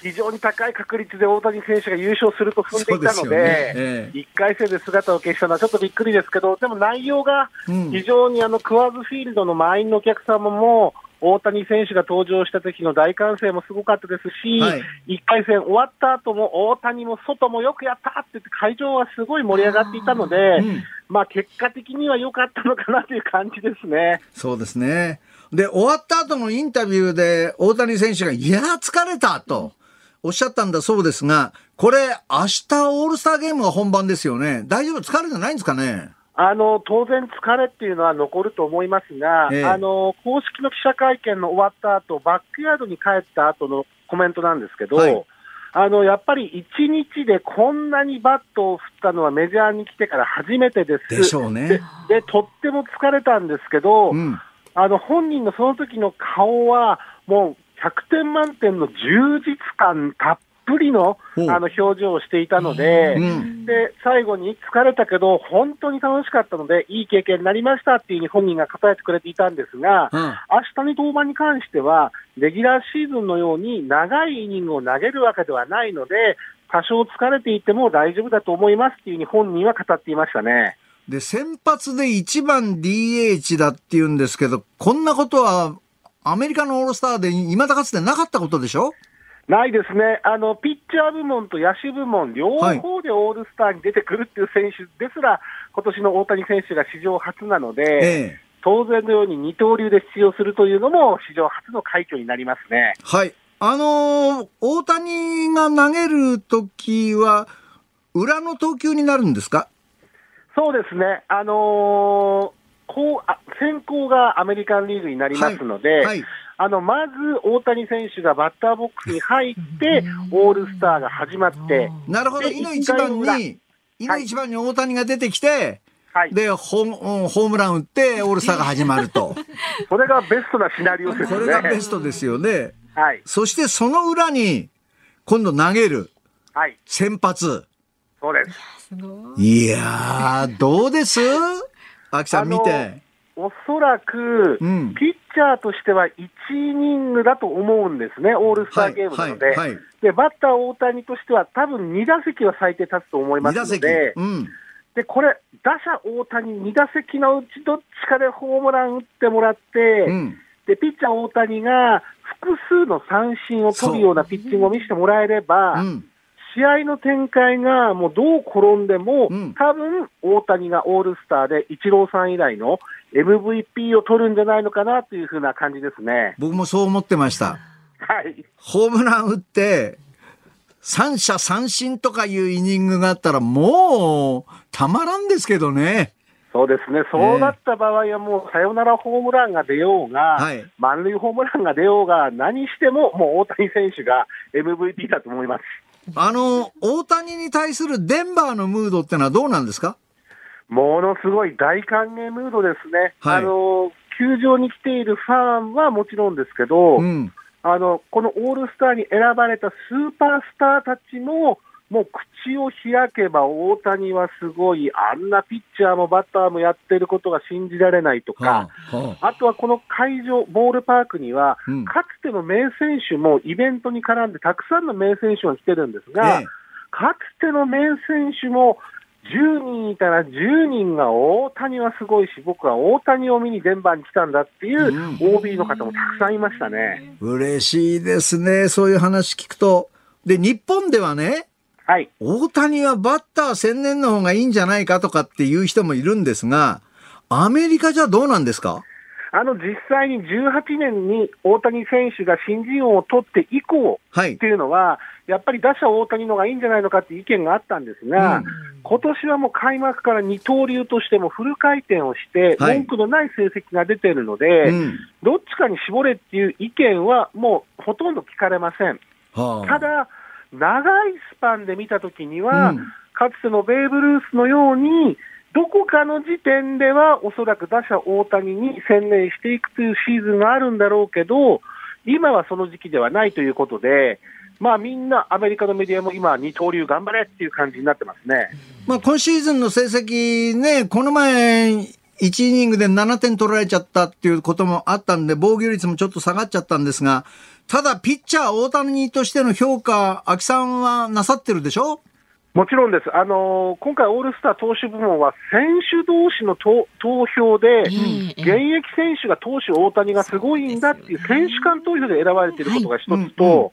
[SPEAKER 1] 非常に高い確率で大谷選手が優勝すると踏んでいたの
[SPEAKER 8] ですよね。
[SPEAKER 1] で、
[SPEAKER 8] ええ。
[SPEAKER 1] 1回戦で姿を消したのはちょっとびっくりですけど、でも内容が
[SPEAKER 8] うん。
[SPEAKER 1] 非常にあのクワーズフィールドの満員のお客様も、
[SPEAKER 10] 大谷選手が登場した時の大歓声もすごかったですし、
[SPEAKER 8] はい
[SPEAKER 10] 1回戦終わった後も大谷も外もよくやったって言って会場はすごい盛り上がっていたので、
[SPEAKER 8] うん
[SPEAKER 10] まあ結果的には良かったのかなという感じですね。
[SPEAKER 8] そうですね。で、終わった後のインタビューで大谷選手が、いやー疲れたとおっしゃったんだそうですが、これ明日オールスターゲームが本番ですよね。大丈夫？疲れてないんですかね？
[SPEAKER 10] あの当然、疲れっていうのは残ると思いますが、
[SPEAKER 8] ええ
[SPEAKER 10] あの公式の記者会見の終わった後バックヤードに帰った後のコメントなんですけど、
[SPEAKER 8] はい
[SPEAKER 10] あのやっぱり1日でこんなにバットを振ったのはメジャーに来てから初めてです。
[SPEAKER 8] でしょうね。
[SPEAKER 10] ででとっても疲れたんですけど、
[SPEAKER 8] うん。
[SPEAKER 10] あの本人のその時の顔は、もう100点満点の充実感たっぷりのあの表情をしていたので、
[SPEAKER 8] うん。
[SPEAKER 10] で最後に疲れたけど、本当に楽しかったので、いい経験になりましたっていうふうに本人が答えてくれていたんですが、
[SPEAKER 8] うん
[SPEAKER 10] 明日に登板に関しては、レギュラーシーズンのように長いイニングを投げるわけではないので、多少疲れていても大丈夫だと思いますっていうふうに本人は語っていましたね。
[SPEAKER 8] で、先発で1番 DH だって言うんですけど、こんなことはアメリカのオールスターで未だかつてなかったことでしょ？
[SPEAKER 10] ないですね、あのピッチャー部門と野手部門、両方でオールスターに出てくるっていう選手ですら、今年の大谷選手が史上初なので、
[SPEAKER 8] ええ。
[SPEAKER 10] 当然のように二刀流で出場するというのも史上初の快挙になりますね。
[SPEAKER 8] はい。あのー大谷が投げるときは、裏の投球になるんですか？
[SPEAKER 10] そうですね、あのーこうあ先行がアメリカンリーグになりますので、
[SPEAKER 8] はい。
[SPEAKER 10] あのまず大谷選手がバッターボックスに入って、オールスターが始まって、
[SPEAKER 8] なるほど。
[SPEAKER 10] で
[SPEAKER 8] いの一番に、いの一番に大谷が出てきて、
[SPEAKER 10] はい、
[SPEAKER 8] で、ホームうんホームラン打って、オールスターが始まると。
[SPEAKER 10] それがベストなシナリオですね。
[SPEAKER 8] これがベストですよね。
[SPEAKER 10] はい、
[SPEAKER 8] そしてその裏に、今度投げる、
[SPEAKER 10] はい、
[SPEAKER 8] 先発。
[SPEAKER 10] そうです。
[SPEAKER 8] いやー、どうです？秋さん見て。
[SPEAKER 10] おそらく、
[SPEAKER 8] うん
[SPEAKER 10] ピッチャーとしては1イニングだと思うんですね、オールスターゲームなので、
[SPEAKER 8] はいはいはい
[SPEAKER 10] でバッター大谷としては、多分2打席は最低立つと思います
[SPEAKER 8] 2打席。
[SPEAKER 10] ので、
[SPEAKER 8] うん。
[SPEAKER 10] でこれ、打者大谷2打席のうちどっちかでホームラン打ってもらって、
[SPEAKER 8] うん。
[SPEAKER 10] でピッチャー大谷が複数の三振を取るようなピッチングを見せてもらえれば、
[SPEAKER 8] うん。
[SPEAKER 10] 試合の展開がもうどう転んでも、
[SPEAKER 8] うん
[SPEAKER 10] 多分大谷がオールスターでイチローさん以来の MVP を取るんじゃないのかなというふうな感じですね。
[SPEAKER 8] 僕もそう思ってました。
[SPEAKER 10] はい。
[SPEAKER 8] ホームラン打って、三者三振とかいうイニングがあったら、もう、たまらんですけどね。
[SPEAKER 10] そうですね。そうなった場合はもうサヨナラホームランが出ようが、
[SPEAKER 8] はい
[SPEAKER 10] 満塁ホームランが出ようが、何してももう大谷選手が MVP だと思います。
[SPEAKER 8] あの、大谷に対するデンバーのムードってのはどうなんですか？
[SPEAKER 10] ものすごい大歓迎ムードですね。
[SPEAKER 8] はい
[SPEAKER 10] あの、球場に来ているファンはもちろんですけど、
[SPEAKER 8] うん。
[SPEAKER 10] あの、このオールスターに選ばれたスーパースターたちも、もう口を開けば大谷はすごい、あんなピッチャーもバッターもやってることが信じられないとか、
[SPEAKER 8] はあはあ
[SPEAKER 10] あとはこの会場、ボールパークには、
[SPEAKER 8] うん
[SPEAKER 10] かつての名選手もイベントに絡んでたくさんの名選手が来てるんですが、
[SPEAKER 8] ええ
[SPEAKER 10] かつての名選手も10人いたら10人が大谷はすごいし、僕は大谷を見にデンバーに来たんだっていう OB の方もたくさんいましたね。
[SPEAKER 8] 嬉しいですね。そういう話聞くと。で、日本ではね、
[SPEAKER 10] はい。
[SPEAKER 8] 大谷はバッター専念の方がいいんじゃないかとかっていう人もいるんですが、アメリカじゃどうなんですか？
[SPEAKER 10] あの、実際に18年に大谷選手が新人王を取って以降
[SPEAKER 8] はい。
[SPEAKER 10] っていうのは、やっぱり打者大谷の方がいいんじゃないのかっていう意見があったんですが、
[SPEAKER 8] うん。
[SPEAKER 10] 今年はもう開幕から二刀流としてもフル回転をして、
[SPEAKER 8] はい。
[SPEAKER 10] 文句のない成績が出てるので、
[SPEAKER 8] うん。
[SPEAKER 10] どっちかに絞れっていう意見はもうほとんど聞かれません。
[SPEAKER 8] はあ。
[SPEAKER 10] ただ、長いスパンで見たときには、
[SPEAKER 8] うん。
[SPEAKER 10] かつてのベーブ・ルースのように、どこかの時点ではおそらく打者大谷に専念していくというシーズンがあるんだろうけど、今はその時期ではないということで、まあみんなアメリカのメディアも今、二刀流頑張れっていう感じになってますね。
[SPEAKER 8] まあ、今シーズンの成績ね、この前、1イニングで7点取られちゃったっていうこともあったんで、防御率もちょっと下がっちゃったんですが、ただ、ピッチャー大谷としての評価、秋さんはなさってるでしょ？
[SPEAKER 10] もちろんです。あのー今回オールスター投手部門は選手同士の投投票で、
[SPEAKER 3] ええ
[SPEAKER 10] 現役選手が投手大谷がすごいんだっていう選手間投票で選ばれていることが一つと、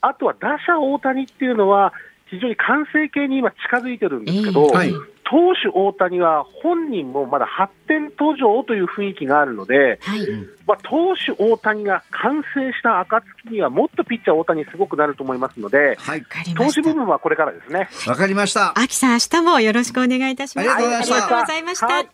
[SPEAKER 10] あとは打者大谷っていうのは非常に完成形に今近づいてるんですけど、
[SPEAKER 3] ええ
[SPEAKER 8] はい
[SPEAKER 10] 投手大谷は本人もまだ発展途上という雰囲気があるので、
[SPEAKER 3] はい。
[SPEAKER 10] まあ、投手大谷が完成した暁にはもっとピッチャー大谷すごくなると思いますので、
[SPEAKER 8] はい。
[SPEAKER 10] 投手。部分はこれからですね。
[SPEAKER 8] わかりました。
[SPEAKER 3] 秋さん、明日もよろしくお願いいたします。
[SPEAKER 8] ありがとうございました
[SPEAKER 3] ありがとうございました。
[SPEAKER 10] はい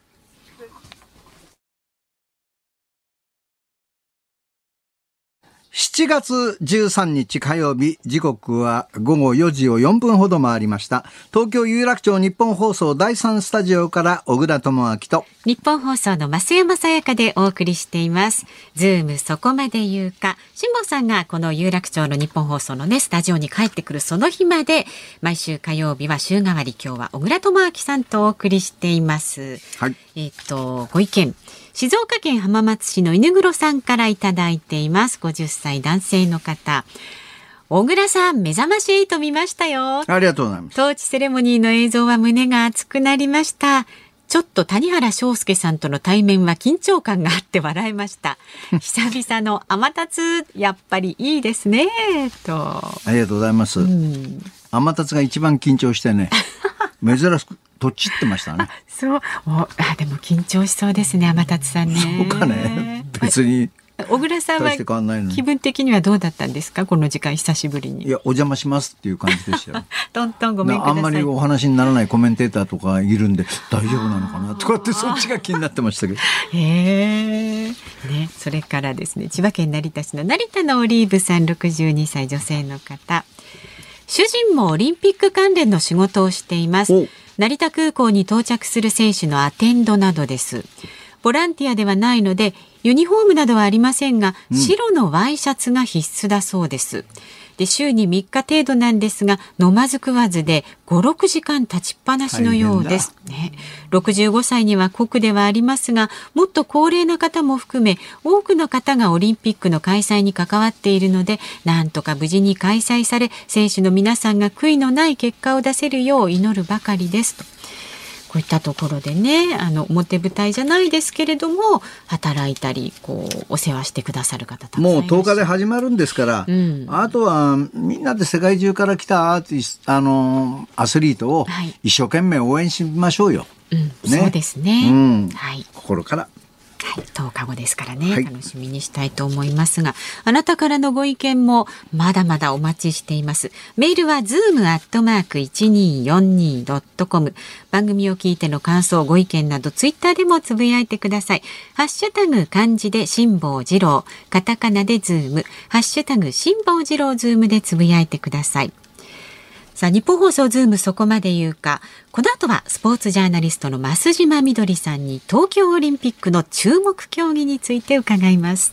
[SPEAKER 8] 7月13日火曜日、時刻は午後4時を4分ほど回りました。東京有楽町日本放送第3スタジオから小倉智明と、
[SPEAKER 3] 日本放送の増山さやかでお送りしています。ズームそこまで言うか。辛坊さんがこの有楽町の日本放送のね、スタジオに帰ってくるその日まで、毎週火曜日は週替わり今日は小倉智明さんとお送りしています。
[SPEAKER 8] はい。
[SPEAKER 3] えっ、と、ご意見。静岡県浜松市の犬黒さんからいただいています。50歳男性の方。小倉さん、目覚まし8見ましたよ。
[SPEAKER 8] ありがとうございます。
[SPEAKER 3] トーチセレモニーの映像は胸が熱くなりました。ちょっと谷原章介さんとの対面は緊張感があって笑いました。久々の天達、やっぱりいいですね。と。
[SPEAKER 8] ありがとうございます。
[SPEAKER 3] うん、
[SPEAKER 8] 天達が一番緊張してね、珍しく、とっちってましたね。
[SPEAKER 3] そう。おあ、でも緊張しそうですね、天達さんね。
[SPEAKER 8] そうかね。別に、
[SPEAKER 3] 小倉さんは気分的にはどうだったんですか？この時間久しぶりに。
[SPEAKER 8] いや、お邪魔しますっていう感じでしたよ。
[SPEAKER 3] トントンごめん。
[SPEAKER 8] あんまりお話にならないコメンテーターとかいるんで、大丈夫なのかな？とかってそっちが気になってましたけど。
[SPEAKER 3] へえ。ね、それからですね、千葉県成田市の成田のオリーブさん62歳女性の方。主人もオリンピック関連の仕事をしています
[SPEAKER 8] お。
[SPEAKER 3] 成田空港に到着する選手のアテンドなどです。ボランティアではないので、ユニフォームなどはありませんが、白のワイシャツが必須だそうです。で週に3日程度なんですが飲まず食わずで56時間立ちっぱなしのようです、ね、65歳には酷ではありますがもっと高齢な方も含め多くの方がオリンピックの開催に関わっているのでなんとか無事に開催され選手の皆さんが悔いのない結果を出せるよう祈るばかりです。と。こういったところでねあの表舞台じゃないですけれども働いたりこうお世話してくださる方たくさん
[SPEAKER 8] もう10日で始まるんですから、
[SPEAKER 3] うん。
[SPEAKER 8] あとはみんなで世界中から来たアーティストあのアスリートを
[SPEAKER 3] はい。
[SPEAKER 8] 一生懸命応援しましょうよ、
[SPEAKER 3] うん。そうですね、
[SPEAKER 8] うん。
[SPEAKER 3] はい。
[SPEAKER 8] 心から
[SPEAKER 3] はい、10日後ですからね、
[SPEAKER 8] はい
[SPEAKER 3] 楽しみにしたいと思いますが、あなたからのご意見もまだまだお待ちしています。メールは zoom.1242.com。番組を聞いての感想、ご意見などツイッターでもつぶやいてください。ハッシュタグ漢字で辛坊治郎、カタカナでズーム、ハッシュタグ辛坊治郎ズームでつぶやいてください。さあ、ニッポン放送ズームそこまで言うか。この後はスポーツジャーナリストの増島みどりさんに東京オリンピックの注目競技について伺います。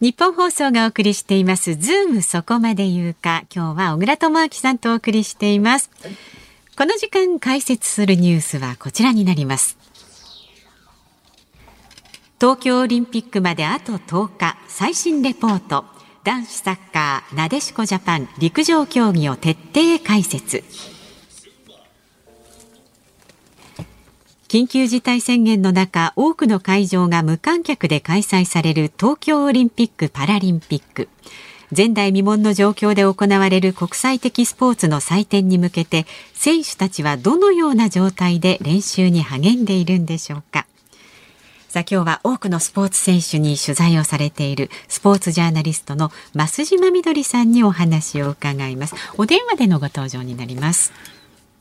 [SPEAKER 3] ニッポン放送がお送りしていますズームそこまで言うか。今日は小倉智明さんとお送りしています。この時間解説するニュースはこちらになります。東京オリンピックまであと10日、最新レポート。男子サッカー、なでしこジャパン陸上競技を徹底解説。緊急事態宣言の中、多くの会場が無観客で開催される東京オリンピック・パラリンピック。前代未聞の状況で行われる国際的スポーツの祭典に向けて、選手たちはどのような状態で練習に励んでいるんでしょうか。さあ今日は多くのスポーツ選手に取材をされているスポーツジャーナリストの増島みどりさんにお話を伺います。お電話でのご登場になります。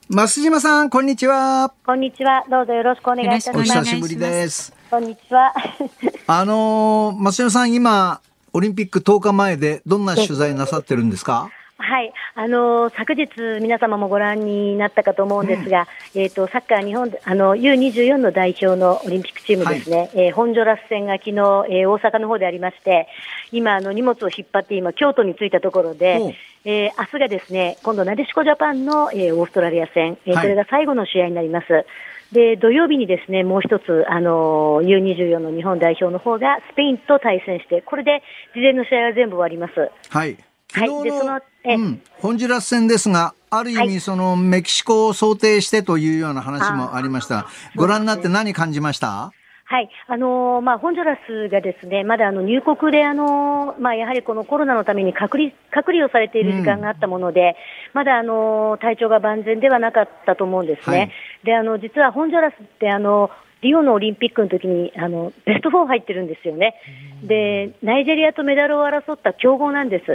[SPEAKER 8] 増島さんこんにちは
[SPEAKER 11] こんにちは。どうぞよろしくお願いいたし
[SPEAKER 8] お
[SPEAKER 11] ます。
[SPEAKER 8] 久しぶりです
[SPEAKER 11] こんにちは。
[SPEAKER 8] あのー、増島さん今オリンピック10日前でどんな取材なさってるんですか？
[SPEAKER 11] はい、あの昨日皆様もご覧になったかと思うんですが、えっ、とサッカー日本であの U24 の代表のオリンピックチームですね。えーホンジョラス戦が昨日、えー大阪の方でありまして、今あの荷物を引っ張って今京都に着いたところで、えー明日がですね今度なでしこジャパンの、えーオーストラリア戦、えー
[SPEAKER 8] はい。
[SPEAKER 11] これが最後の試合になります。で、土曜日にですね、もう一つ、あの、U24 の日本代表の方がスペインと対戦して、これで事前の試合は全部終わります。
[SPEAKER 8] はい。昨日の、
[SPEAKER 11] はい
[SPEAKER 8] うん、ホンジュラス戦ですが、ある意味、そのメキシコを想定してというような話もありました。ご覧になって何感じました？
[SPEAKER 11] はい、あのーまあ、ホンジュラスがですね、まだあの入国で、あのーまあ、やはりこのコロナのために隔離隔離をされている時間があったもので、まだあのー体調が万全ではなかったと思うんですね。
[SPEAKER 12] はい
[SPEAKER 11] で、あの、実はホンジュラスって、あの、リオのオリンピックの時に、あの、ベスト4入ってるんですよね。で、ナイジェリアとメダルを争った強豪なんです。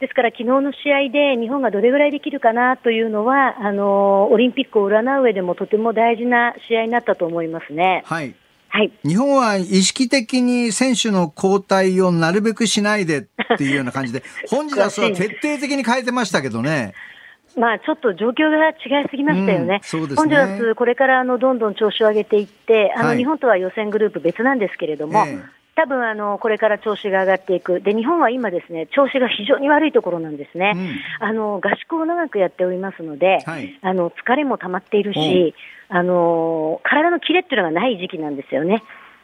[SPEAKER 11] ですから、昨日の試合で日本がどれぐらいできるかなというのは、あの、オリンピックを占う上でもとても大事な試合になったと思いますね。
[SPEAKER 8] はい。
[SPEAKER 11] はい。
[SPEAKER 8] 日本は意識的に選手の交代をなるべくしないでっていうような感じで、ホンジュラスは徹底的に変えてましたけどね。
[SPEAKER 11] まあ、ちょっと状況が違いすぎましたよね。
[SPEAKER 8] うんそうですね。
[SPEAKER 11] ホンジュラス、これからあのどんどん調子を上げていって、あの、
[SPEAKER 8] はい。
[SPEAKER 11] 日本とは予選グループ別なんですけれども、
[SPEAKER 8] ええ。
[SPEAKER 11] 多分あのこれから調子が上がっていく、で日本は今、ですね調子が非常に悪いところなんですね、あの合宿を長くやっておりますので、
[SPEAKER 8] はい。
[SPEAKER 11] あの疲れも溜まっているし、あの体のキレっていうのがない時期なんですよね。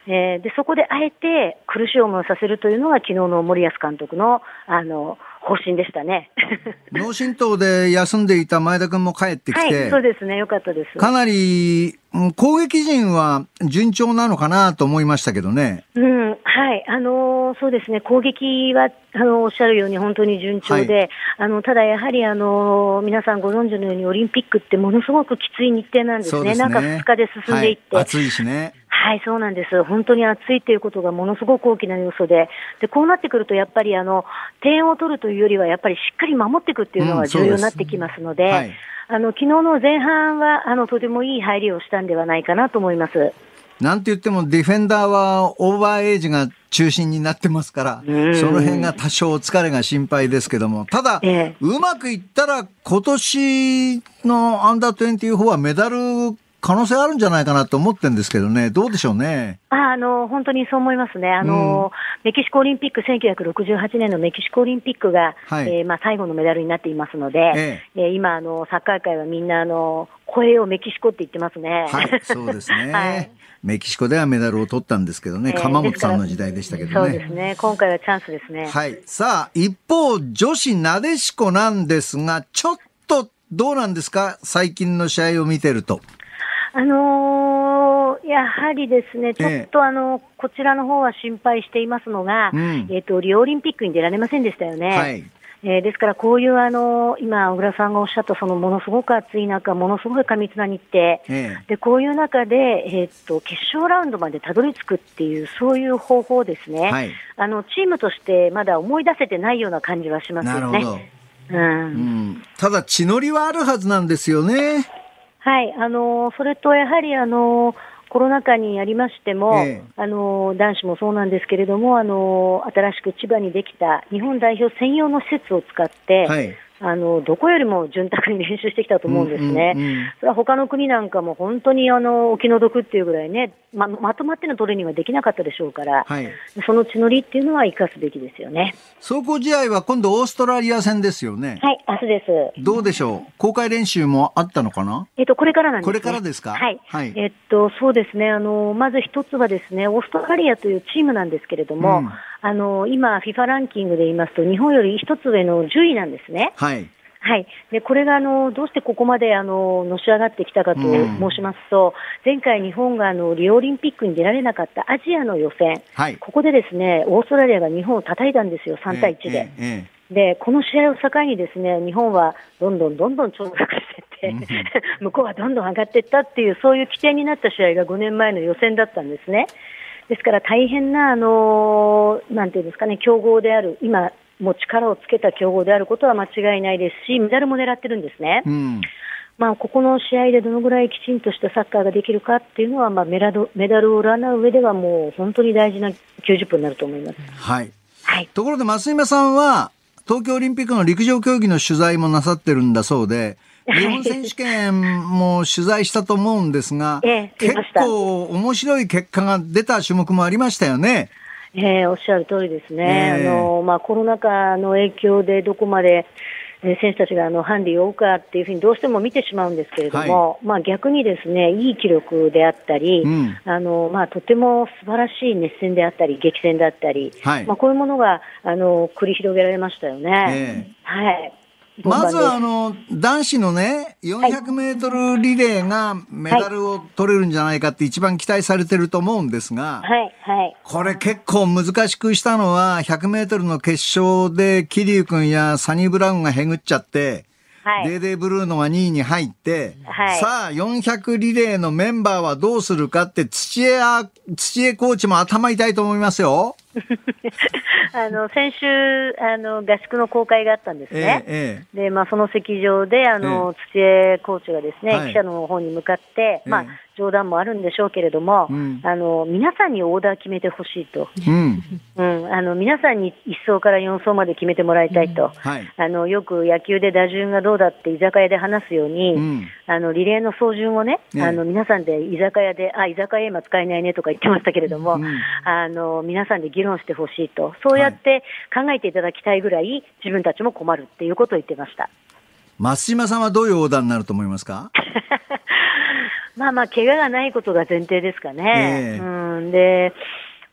[SPEAKER 11] えーでそこであえて苦しい思いをさせるというのが昨日の森保監督のあの方針でしたね。
[SPEAKER 8] 脳震盪で休んでいた前田君も帰ってきて、
[SPEAKER 11] はい、そうですね、よかったです。
[SPEAKER 8] かなりうん攻撃陣は順調なのかなと思いましたけどね。
[SPEAKER 11] うん、はい、あのーそうですね、攻撃は、あのおっしゃるように本当に順調で、
[SPEAKER 8] はい
[SPEAKER 11] あの、ただやはり、あの皆さんご存知のようにオリンピックってものすごくきつい日程なんですね。
[SPEAKER 8] すね。
[SPEAKER 11] 中2日で進んでいって。
[SPEAKER 8] はい、暑いしね。
[SPEAKER 11] はい、そうなんです。本当に暑いということがものすごく大きな要素で、で、こうなってくると、やっぱりあの、点を取るというよりは、やっぱりしっかり守っていくっていうのが重要になってきますので、
[SPEAKER 8] はい。
[SPEAKER 11] あの、昨日の前半は、あの、とてもいい入りをしたんではないかなと思います。
[SPEAKER 8] なんて言ってもディフェンダーはオーバーエイジが中心になってますから、その辺が多少疲れが心配ですけども、ただ、うまくいったら今年のアンダー24はメダル可能性あるんじゃないかなと思ってるんですけどね、どうでしょうね。
[SPEAKER 11] ああの本当にそう思いますね、あのメキシコオリンピック、1968年のメキシコオリンピックが、
[SPEAKER 8] はい
[SPEAKER 11] えーまあ、最後のメダルになっていますので、
[SPEAKER 8] え
[SPEAKER 11] えー今あの、サッカー界はみんなあの、声をメキシコって言ってますね。
[SPEAKER 8] はい、そうですね。
[SPEAKER 11] はい
[SPEAKER 8] メキシコではメダルを取ったんですけどね、
[SPEAKER 11] えー
[SPEAKER 8] 鎌本さんの時代でしたけどね。
[SPEAKER 11] そうですね、今回はチャンスですね。
[SPEAKER 8] はい。さあ、一方、女子なでしこなんですが、ちょっとどうなんですか？最近の試合を見てると。
[SPEAKER 11] あのーやはりですね、ちょっとあの、こちらの方は心配していますのが、
[SPEAKER 8] うん
[SPEAKER 11] えっ、と、リオオリンピックに出られませんでしたよね。
[SPEAKER 8] はい。
[SPEAKER 11] えーですから、こういうあの、今、小倉さんがおっしゃった、そのものすごく暑い中、ものすごい過密な日程、
[SPEAKER 8] ええ
[SPEAKER 11] で、こういう中で、えーっと、決勝ラウンドまでたどり着くっていう、そういう方法ですね。
[SPEAKER 8] はい
[SPEAKER 11] あの、チームとしてまだ思い出せてないような感じはしますよね。
[SPEAKER 8] なるほど。
[SPEAKER 11] うん。
[SPEAKER 8] うん。ただ、血のりはあるはずなんですよね。
[SPEAKER 11] はい、あのそれとやはりあのコロナ禍にありましても、
[SPEAKER 8] ええ
[SPEAKER 11] あの男子もそうなんですけれども、あの新しく千葉にできた日本代表専用の施設を使って、
[SPEAKER 8] はい。
[SPEAKER 11] あのどこよりも潤沢に練習してきたと思うんですね。
[SPEAKER 8] うんうんうん
[SPEAKER 11] それは他の国なんかも本当にあのお気の毒っていうぐらいね、ままとまってのトレーニングはできなかったでしょうから、
[SPEAKER 8] はい。
[SPEAKER 11] その血のりっていうのは生かすべきですよね。
[SPEAKER 8] 走行試合は今度オーストラリア戦ですよね。
[SPEAKER 11] はい、明日です。
[SPEAKER 8] どうでしょう？公開練習もあったのかな？
[SPEAKER 11] えっと、これからなんです、ね。
[SPEAKER 8] これからですか？
[SPEAKER 11] はい。
[SPEAKER 8] はい
[SPEAKER 11] えっと、そうですね。あの、まず一つはですね、オーストラリアというチームなんですけれども、
[SPEAKER 8] うん
[SPEAKER 11] あの、今、FIFA ランキングで言いますと、日本より一つ上の10位なんですね。
[SPEAKER 8] はい。
[SPEAKER 11] はい。で、これが、あの、どうしてここまで、あの、のし上がってきたかと
[SPEAKER 8] うん
[SPEAKER 11] 申しますと、前回日本が、あの、リオオリンピックに出られなかったアジアの予選、
[SPEAKER 8] はい。
[SPEAKER 11] ここでですね、オーストラリアが日本を叩いたんですよ、3対1で。
[SPEAKER 8] ええええ
[SPEAKER 11] で、この試合を境にですね、日本はどんどんどんどん長落していって、向こうはどんどん上がっていったっていう、そういう起点になった試合が5年前の予選だったんですね。ですから大変な、あのーなんていうんですかね、強豪である、今、もう力をつけた強豪であることは間違いないですし、メダルも狙ってるんですね。
[SPEAKER 8] うん。
[SPEAKER 11] まあ、ここの試合でどのぐらいきちんとしたサッカーができるかっていうのは、まあ、メダルメダルを占う上ではもう本当に大事な90分になると思います。
[SPEAKER 8] はい。ところで、増今さんは、東京オリンピックの陸上競技の取材もなさってるんだそうで、日本選手権も取材したと思うんですが、
[SPEAKER 11] ええ見
[SPEAKER 8] 結構面白い結果が出た種目もありましたよね。
[SPEAKER 11] えーおっしゃる通りですね、
[SPEAKER 8] ええ。
[SPEAKER 11] あのまあ、コロナ禍の影響でどこまで、選手たちがあのハンディを追うかっていうふうにどうしても見てしまうんですけれども、まあ、逆にですねいい記録であったり、
[SPEAKER 8] うん。
[SPEAKER 11] あのまあ、とても素晴らしい熱戦であったり、激戦であったり、
[SPEAKER 8] はい。
[SPEAKER 11] まあ、こういうものがあの繰り広げられましたよね。
[SPEAKER 8] ええ。
[SPEAKER 11] はい
[SPEAKER 8] まずはあ
[SPEAKER 11] の
[SPEAKER 8] の男子のね、400メートルリレーがメダルを取れるんじゃないかって一番期待されてると思うんですが、
[SPEAKER 11] はい、はい。
[SPEAKER 8] これ結構難しくしたのは、100メートルの決勝で桐生君やサニー・ブラウンがへぐっちゃって、
[SPEAKER 11] はい
[SPEAKER 8] デーデーブルーノが2位に入って、
[SPEAKER 11] はい
[SPEAKER 8] さあ400リレーのメンバーはどうするかって土江あ、土江コーチも頭痛いと思いますよ。
[SPEAKER 11] あの先週あの、合宿の公開があったんですね。
[SPEAKER 8] ええ
[SPEAKER 11] で、まあ、その席上で、あの、土江コーチがですね、
[SPEAKER 8] はい。
[SPEAKER 11] 記者の方に向かって、まあ
[SPEAKER 8] ええ、
[SPEAKER 11] 冗談もあるんでしょうけれども、
[SPEAKER 8] うん
[SPEAKER 11] あの、皆さんにオーダー決めてほしいと。
[SPEAKER 8] うん。
[SPEAKER 11] うん、あの、皆さんに1走から4走まで決めてもらいたいと。
[SPEAKER 8] はい。
[SPEAKER 11] あの、よく野球で打順がどうだって居酒屋で話すように、
[SPEAKER 8] うん。
[SPEAKER 11] あの、リレーの走順をね、
[SPEAKER 8] ええ
[SPEAKER 11] あの、皆さんで居酒屋で、あ、居酒屋今使えないねとか言ってましたけれども、
[SPEAKER 8] うん
[SPEAKER 11] あの、皆さんで議論してほしいと。そうやって考えていただきたいぐらい、自分たちも困るっていうことを言ってました。
[SPEAKER 8] 松島さんはどういうオーダーになると思いますか？
[SPEAKER 11] まあまあ、怪我がないことが前提ですかね。
[SPEAKER 8] ええ
[SPEAKER 11] うん、で、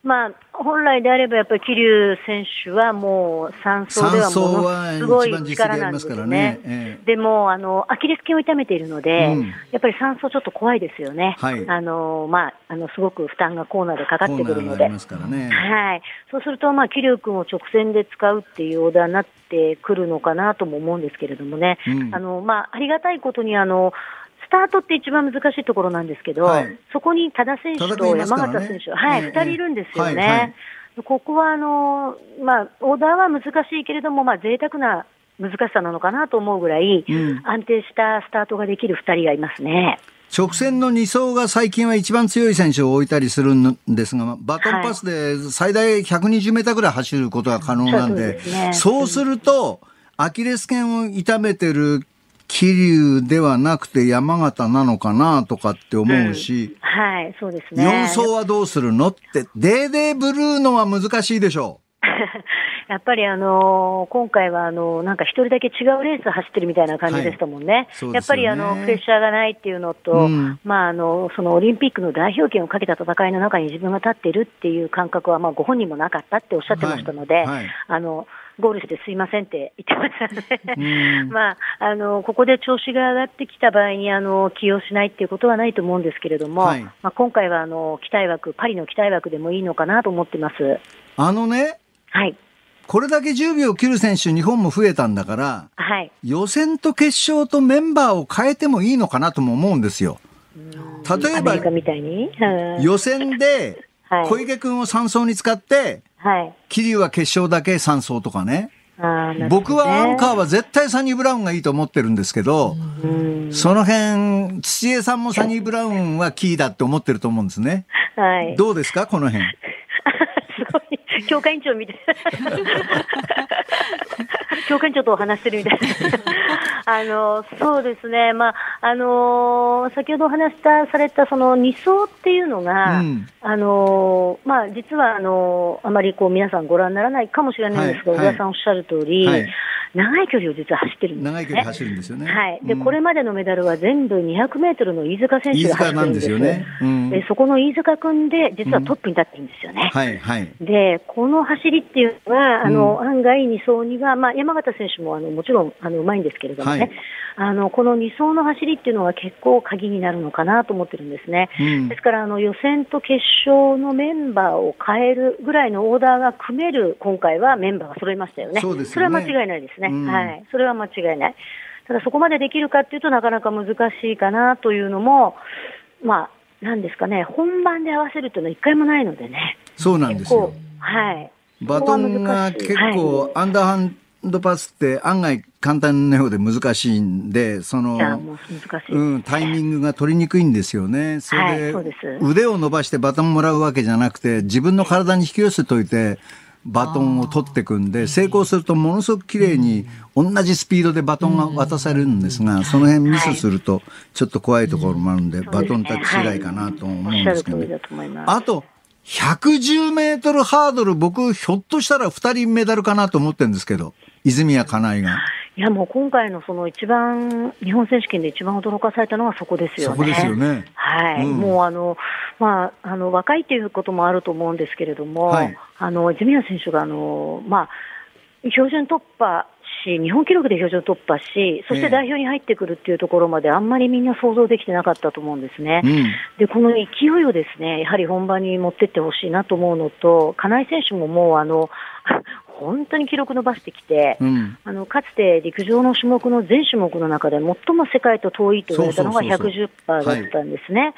[SPEAKER 11] まあ、本来であればやっぱり桐生選手はもう3走ではものすごい力なんですよね。
[SPEAKER 8] え
[SPEAKER 11] でも、あの、アキレス腱を痛めているので、
[SPEAKER 8] うん
[SPEAKER 11] やっぱり3走ちょっと怖いですよね。
[SPEAKER 8] はい
[SPEAKER 11] あの、まあ、あの、すごく負担がコーナーでかかってくるので
[SPEAKER 8] ナーがあり。ますからね。
[SPEAKER 11] はい。そうすると、まあ、桐生君を直線で使うっていうオーダーになってくるのかなとも思うんですけれどもね。
[SPEAKER 8] うん
[SPEAKER 11] あの、まあ、ありがたいことに、あの、スタートって一番難しいところなんですけど、
[SPEAKER 8] はい。
[SPEAKER 11] そこに多田選手と山形選手、はい、
[SPEAKER 8] ええ
[SPEAKER 11] 二、人いるんですよね。
[SPEAKER 8] はいはい。
[SPEAKER 11] ここは、あの、まあ、オーダーは難しいけれども、まあ、贅沢な難しさなのかなと思うぐらい、
[SPEAKER 8] うん。
[SPEAKER 11] 安定したスタートができる二人がいますね。
[SPEAKER 8] 直線の2走が最近は一番強い選手を置いたりするんですが、バトンパスで最大120メーターぐらい走ることが可能なんで、
[SPEAKER 11] ですね。
[SPEAKER 8] そうすると、アキレス腱を痛めてる桐生ではなくて山形なのかなとかって思うし、
[SPEAKER 11] はい、そうですね。
[SPEAKER 8] 4走はどうするのって、デーデーブルーノは難しいでしょ
[SPEAKER 11] やっぱりあのー今回はあのーなんか一人だけ違うレース走ってるみたいな感じでしたもんね。
[SPEAKER 8] そう
[SPEAKER 11] やっぱりあの、プレッシャーがないっていうのと、
[SPEAKER 8] うん。
[SPEAKER 11] まああの、そのオリンピックの代表権をかけた戦いの中に自分が立っているっていう感覚は、まあご本人もなかったっておっしゃってましたので、
[SPEAKER 8] はい。はい。
[SPEAKER 11] あの、ゴールしてすいませんって言ってました
[SPEAKER 8] う。
[SPEAKER 11] ね。
[SPEAKER 8] ん
[SPEAKER 11] まあ、あの、ここで調子が上がってきた場合に、あの、起用しないっていうことはないと思うんですけれども、
[SPEAKER 8] はい
[SPEAKER 11] まあ今回はあの、期待枠、パリの期待枠でもいいのかなと思ってます。
[SPEAKER 8] あのね、
[SPEAKER 11] はい。
[SPEAKER 8] これだけ10秒切る選手、日本も増えたんだから、
[SPEAKER 11] はい。
[SPEAKER 8] 予選と決勝とメンバーを変えてもいいのかなとも思うんですよ。例えば予選で
[SPEAKER 11] はい
[SPEAKER 8] 小池君を3走に使って、
[SPEAKER 11] はい。
[SPEAKER 8] 桐生は決勝だけ3走とかね。
[SPEAKER 11] ね
[SPEAKER 8] 僕はアンカーは絶対サニー・ブラウンがいいと思ってるんですけど、その辺、土江さんもサニー・ブラウンはキーだって思ってると思うんですね。
[SPEAKER 11] はい。
[SPEAKER 8] どうですかこの辺？
[SPEAKER 11] 教会員長みたい。教会員長とお話してるみたいな。あの、そうですね。まあ、あの先ほどお話した、された、その二層っていうのが、
[SPEAKER 8] うん
[SPEAKER 11] あのまあ、実は、あのあまりこう、皆さんご覧にならないかもしれないんですが、
[SPEAKER 8] はい
[SPEAKER 11] 小田さんおっしゃる通り、
[SPEAKER 8] はい
[SPEAKER 11] 長い距離を実は走ってるんですね。
[SPEAKER 8] 長い距離走るんですよね。
[SPEAKER 11] はい。で、
[SPEAKER 8] うん
[SPEAKER 11] これまでのメダルは全部200メートルの飯塚選手が走ってるんです
[SPEAKER 8] よねうん
[SPEAKER 11] でそこの飯塚君で、実はトップに立ってるんですよね。
[SPEAKER 8] はい、はい。
[SPEAKER 11] で、この走りっていうのは、あの、案外2走には、まあ、山形選手も、あの、もちろん、あの、うまいんですけれどもね、
[SPEAKER 8] はい
[SPEAKER 11] あの、この2走の走りっていうのは結構鍵になるのかなと思ってるんですね。
[SPEAKER 8] うん
[SPEAKER 11] ですから、あの、予選と決勝のメンバーを変えるぐらいのオーダーが組める、今回はメンバーが揃いましたよね。
[SPEAKER 8] そね
[SPEAKER 11] れは間違いないですね。
[SPEAKER 8] うん
[SPEAKER 11] はい。それは間違いない。ただ、そこまでできるかっていうとなかなか難しいかなというのも、まあ、なんですかね、本番で合わせるっていうのは一回もないのでね。
[SPEAKER 8] そうなんですよ。
[SPEAKER 11] はい。
[SPEAKER 8] バトンが結構、アンダーハンドパスって案外簡単なようで難しいんで、その
[SPEAKER 11] う
[SPEAKER 8] ん、タイミングが取りにくいんですよね。そ
[SPEAKER 11] はい
[SPEAKER 8] れで腕を伸ばしてバトンもらうわけじゃなくて、自分の体に引き寄せといて、バトンを取っていくんで、成功するとものすごく綺麗に同じスピードでバトンが渡されるんですが、その辺ミスするとちょっと怖いところもあるんで、バトンタッチ次第かなと思うんですけど。あと、110メートルハードル、僕、ひょっとしたら2人メダルかなと思ってるんですけど、泉谷かなえが。
[SPEAKER 11] いやもう今回のその一番、日本選手権で一番驚かされたのはそこですよね。
[SPEAKER 8] そこですよね。
[SPEAKER 11] はい、
[SPEAKER 8] うん
[SPEAKER 11] もうあの、まあ、あの若いということもあると思うんですけれども、
[SPEAKER 8] はい
[SPEAKER 11] あの泉谷選手があの、まあ、標準突破し、日本記録で標準突破し、そし
[SPEAKER 8] ええ
[SPEAKER 11] て代表に入ってくるっていうところまで、あんまりみんな想像できてなかったと思うんですね。
[SPEAKER 8] うん。
[SPEAKER 11] で、この勢いをですね、やはり本番に持ってってほしいなと思うのと、金井選手ももうあの、本当に記録伸ばしてきて、
[SPEAKER 8] うん。
[SPEAKER 11] あのかつて陸上の種目の全種目の中で最も世界と遠いと言われたのが
[SPEAKER 8] そうそうそうそう
[SPEAKER 11] 110%だったんですね。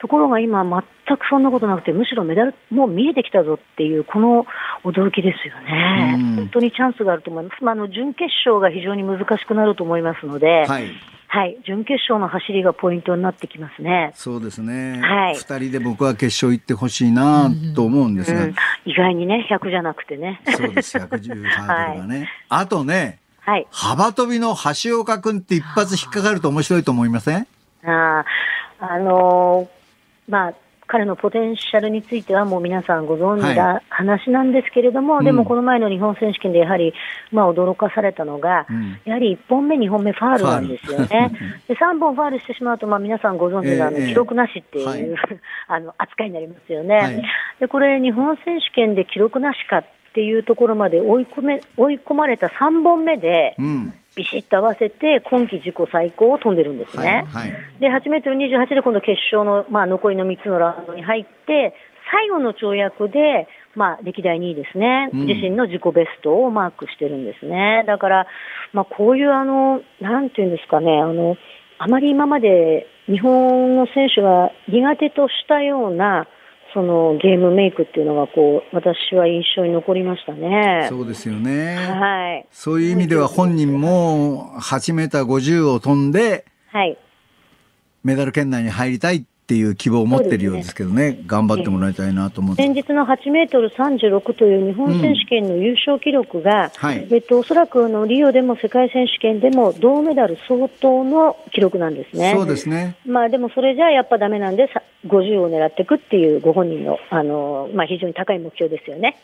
[SPEAKER 11] ところが今、全くそんなことなくて、むしろメダルもう見えてきたぞっていう、この驚きですよね、
[SPEAKER 8] うん
[SPEAKER 11] 本当にチャンスがあると思います、まあ、あの準決勝が非常に難しくなると思いますので、
[SPEAKER 8] はい。
[SPEAKER 11] はい、準決勝の走りがポイントになってきますね。
[SPEAKER 8] そうですね。
[SPEAKER 11] はい
[SPEAKER 8] 二人で僕は決勝行ってほしいなと思うんですが、
[SPEAKER 11] うん、意外にね、100じゃなくてね。
[SPEAKER 8] そうです、110ハードルがね。あとね、
[SPEAKER 11] はい。
[SPEAKER 8] 幅跳びの橋岡君って一発引っかかると面白いと思いません？
[SPEAKER 11] あーあのーまあ、彼のポテンシャルについてはもう皆さんご存知
[SPEAKER 8] は
[SPEAKER 11] だ話なんですけれども、
[SPEAKER 8] うん。
[SPEAKER 11] でもこの前の日本選手権でやはり、まあ、驚かされたのが、
[SPEAKER 8] うん。
[SPEAKER 11] やはり1本目、2本目ファールなんですよね。で3本ファールしてしまうと、まあ、皆さんご存知のあの
[SPEAKER 8] ええ。
[SPEAKER 11] 記録なしっていう、
[SPEAKER 8] はい。
[SPEAKER 11] あの扱いになりますよね。
[SPEAKER 8] はい。
[SPEAKER 11] でこれ、日本選手権で記録なしかっていうところまで追い込め追い込まれた3本目で、
[SPEAKER 8] うん。
[SPEAKER 11] ビシッと合わせて今季自己最高を飛んでるんです
[SPEAKER 8] はい。
[SPEAKER 11] ね。
[SPEAKER 8] はい。
[SPEAKER 11] で、8メートル28で今度決勝の、まあ、残りの3つのラウンドに入って、最後の跳躍で、まあ、歴代2位ですね、
[SPEAKER 8] うん
[SPEAKER 11] 自身の自己ベストをマークしてるんですね。だから、まあ、こういうあの、なんていうんですかね、あの、あまり今まで日本の選手が苦手としたような、そのゲームメイクっていうのがこう、私は印象に残りましたね。
[SPEAKER 8] そうですよね。
[SPEAKER 11] はい。
[SPEAKER 8] そういう意味では本人も8メーター50を飛んで
[SPEAKER 11] はい。
[SPEAKER 8] メダル圏内に入りたいっていう希望を持ってるようですけどね。頑張ってもらいたいなと思って。
[SPEAKER 11] 先日の8メートル36という日本選手権の優勝記録が、
[SPEAKER 8] はい
[SPEAKER 11] えっと、おそらくあのリオでも世界選手権でも銅メダル相当の記録なんですね。
[SPEAKER 8] そうですね。
[SPEAKER 11] まあでもそれじゃやっぱダメなんで、さ50を狙っていくっていうご本人の、あの、まあ非常に高い目標ですよね。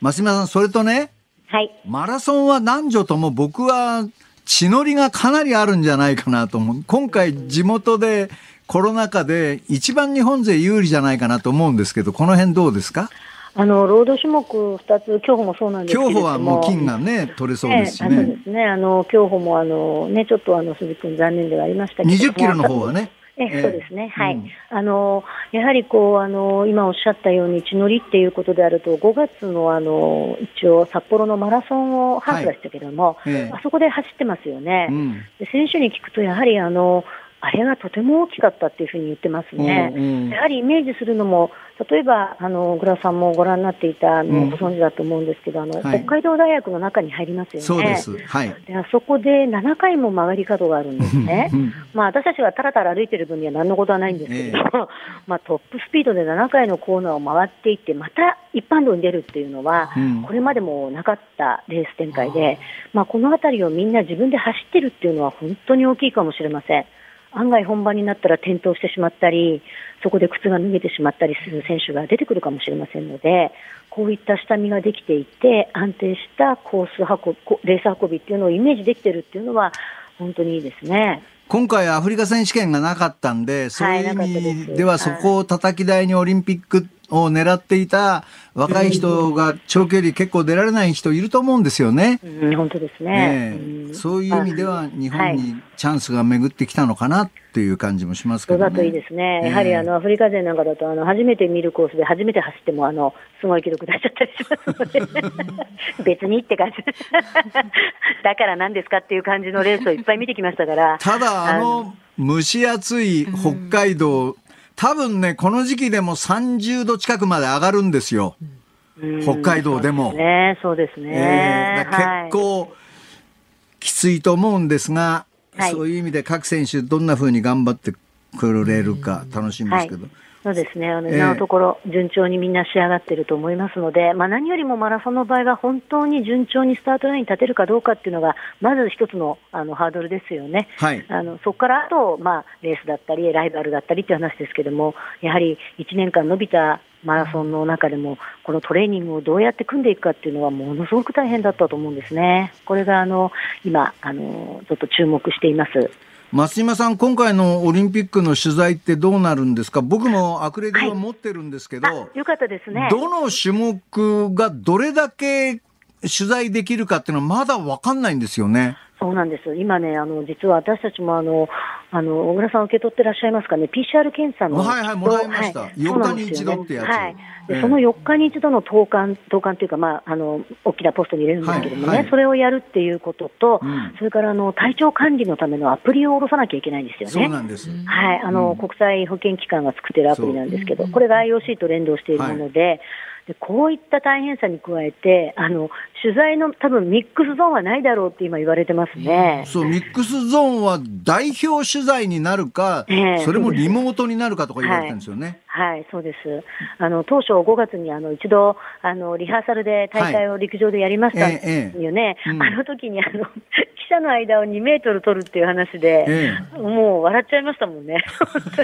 [SPEAKER 8] 増島さん、それとね、
[SPEAKER 11] はい。
[SPEAKER 8] マラソンは男女とも僕は血のりがかなりあるんじゃないかなと思う。今回地元でコロナ禍で一番日本勢有利じゃないかなと思うんですけど、この辺どうですか？
[SPEAKER 11] あの、ロード種目2つ、競歩もそうなんですけれども。
[SPEAKER 8] 競歩はもう金がね、取れそうですし
[SPEAKER 11] ええあそう
[SPEAKER 8] ね
[SPEAKER 11] で。すね。あの、競歩もあの、ね、ちょっとあの、鈴木君残念ではありましたけども。
[SPEAKER 8] 20キロの方はね。
[SPEAKER 11] え
[SPEAKER 8] ええ
[SPEAKER 11] そうですね、はい、
[SPEAKER 8] うん
[SPEAKER 11] あのやはりこうあの今おっしゃったように血のりっていうことであると、5月のあの一応、札幌のマラソンをハーフでしたけども、
[SPEAKER 8] ええ
[SPEAKER 11] あそこで走ってますよね、
[SPEAKER 8] うん
[SPEAKER 11] で選手に聞くと、やはりあのあれがとても大きかったっていうふうに言ってますね、
[SPEAKER 8] うんうん
[SPEAKER 11] やはりイメージするのも、例えばあのグラさんもご覧になっていたあの、
[SPEAKER 8] うん
[SPEAKER 11] ご存知だと思うんですけど、あの
[SPEAKER 8] はい
[SPEAKER 11] 北海道大学の中に入りますよね。
[SPEAKER 8] そうです。はい。
[SPEAKER 11] であそこで7回も曲がり角があるんですね
[SPEAKER 8] うん。
[SPEAKER 11] まあ私たちがたらたら歩いてる分には何のことはないんですけど、
[SPEAKER 8] え
[SPEAKER 11] まあトップスピードで7回のコーナーを回っていって、また一般道に出るっていうのは、
[SPEAKER 8] うん
[SPEAKER 11] これまでもなかったレース展開で、まあこのあたりをみんな自分で走ってるっていうのは本当に大きいかもしれません。案外本番になったら転倒してしまったり、そこで靴が脱げてしまったりする選手が出てくるかもしれませんので、こういった下見ができていて、安定したコース運びこレース運びっていうのをイメージできてるっていうのは、本当にいいですね。
[SPEAKER 8] 今回アフリカ選手権がなかったんで、そういう意味
[SPEAKER 11] す
[SPEAKER 8] ではそこを叩き台にオリンピックを狙っていた若い人が長距離結構出られない人いると思うんですよね。
[SPEAKER 11] うん、本当ですね。
[SPEAKER 8] そういう意味では日
[SPEAKER 11] はい
[SPEAKER 8] 本にチャンスが巡ってきたのかなっていう感じもしますけどね。
[SPEAKER 11] そうだといいですね。やはりあの、アフリカ勢なんかだと、あの、初めて見るコースで初めて走っても、あの、すごい記録出しちゃったりしますので、別にって感じ。だから何ですかっていう感じのレースをいっぱい見てきましたから。
[SPEAKER 8] ただあの蒸し暑い北海道、多分ねこの時期でも30度近くまで上がるんですよ。
[SPEAKER 11] うん。
[SPEAKER 8] 北海道でも。
[SPEAKER 11] そうですね、そうですね。
[SPEAKER 8] えー結構きついと思うんですが、
[SPEAKER 11] はい。
[SPEAKER 8] そういう意味で各選手どんな風に頑張ってくれるか楽しみですけど、
[SPEAKER 11] そうですね、あの
[SPEAKER 8] ええ
[SPEAKER 11] 今のところ、順調にみんな仕上がっていると思いますので、まあ、何よりもマラソンの場合は、本当に順調にスタートラインに立てるかどうかっていうのが、まず一つのあのハードルですよね。
[SPEAKER 8] はい
[SPEAKER 11] あのそこからあと、まあ、レースだったり、ライバルだったりっていう話ですけども、やはり1年間伸びたマラソンの中でも、このトレーニングをどうやって組んでいくかっていうのは、ものすごく大変だったと思うんですね。これがあの今あの、ちょっと注目しています。
[SPEAKER 8] 松島さん、今回のオリンピックの取材ってどうなるんですか？僕もアクレディは持ってるんですけど、
[SPEAKER 11] よかったですね。
[SPEAKER 8] どの種目がどれだけ取材できるかっていうのはまだ分かんないんですよね。
[SPEAKER 11] そうなんです。今ね、あの、実は私たちもあの、あの、小倉さん受け取ってらっしゃいますかね、PCR 検査の。
[SPEAKER 8] はいはいもらいました。
[SPEAKER 11] はい。
[SPEAKER 8] 4日に一度ってやつ。
[SPEAKER 11] はい。で
[SPEAKER 8] ええ。
[SPEAKER 11] その4日に一度の投函、投函というか、まあ、あの、大きなポストに入れるんですけどもね、
[SPEAKER 8] はいはい。
[SPEAKER 11] それをやるっていうことと、
[SPEAKER 8] うん。
[SPEAKER 11] それからあの、体調管理のためのアプリを下ろさなきゃいけないんですよね。
[SPEAKER 8] そうなんです。
[SPEAKER 11] はい、あの、国際保健機関が作っているアプリなんですけど、これが IOC と連動しているもので、でこういった大変さに加えて、あの、取材の多分ミックスゾーンはないだろうって今言われてますね。
[SPEAKER 8] そう、ミックスゾーンは代表取材になるか、
[SPEAKER 11] ええ
[SPEAKER 8] それもリモートになるかとか言われてるんですよね。
[SPEAKER 11] はい、そうです。あの、当初5月にあの、一度、あの、リハーサルで大会を陸上でやりました
[SPEAKER 8] ええええ
[SPEAKER 11] よね。
[SPEAKER 8] うん
[SPEAKER 11] あの時にあの、記者の間を2メートル取るっていう話で、
[SPEAKER 8] え
[SPEAKER 11] もう笑っちゃいましたもんね。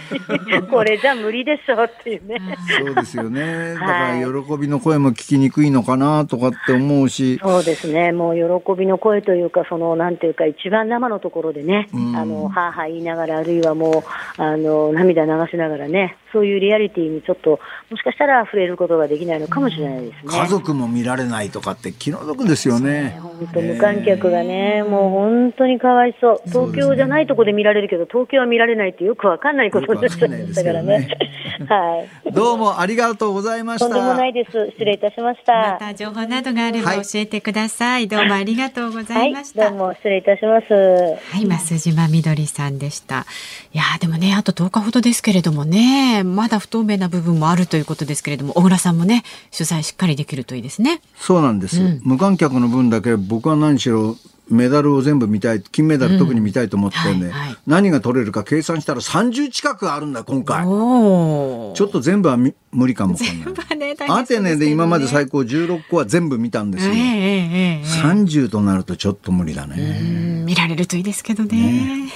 [SPEAKER 11] これじゃ無理でしょっていうね。
[SPEAKER 8] そうですよね。だから喜びの声も聞きにくいのかなとかって思うし。
[SPEAKER 11] そうですね、もう喜びの声というか、そのなんていうか、一番生のところでね、
[SPEAKER 8] うん。
[SPEAKER 11] あのはあはあ言いながら、あるいはもうあの涙流しながらね、そういうリアリティにちょっと、もしかしたら触れることができないのかもしれないですね。
[SPEAKER 8] 家族も見られないとかって気の毒ですよね。
[SPEAKER 11] 本当無観客がね、もう本当にかわいそう、東京じゃないとこで見られるけど、東京は見られないってよくわかんないことになっちゃいましたからね。はい。
[SPEAKER 8] どうもありがとうございました。
[SPEAKER 11] とんでもないです。失礼いたしました。
[SPEAKER 3] また情報などがあれば教えてください。どうもありがとうございました。
[SPEAKER 11] どうも失礼いたします。
[SPEAKER 3] はい、増島みどりさんでした。いやーでもね、あと10日ほどですけれどもね、まだ不透明な部分もあるということですけれども、小倉さんもね、取材しっかりできるといいですね。
[SPEAKER 8] そうなんです、
[SPEAKER 3] うん。
[SPEAKER 8] 無観客の分だけ僕は何しろメダルを全部見たい金メダル特に見たいと思ってね、何が取れるか計算したら30近くあるんだ今回。ちょっと全部はみ無理かもわかんない。アテネで今まで最高16個は全部見たんですよ、
[SPEAKER 3] ええええええ。
[SPEAKER 8] 30となるとちょっと無理だね、
[SPEAKER 3] うん見られるといいですけどね。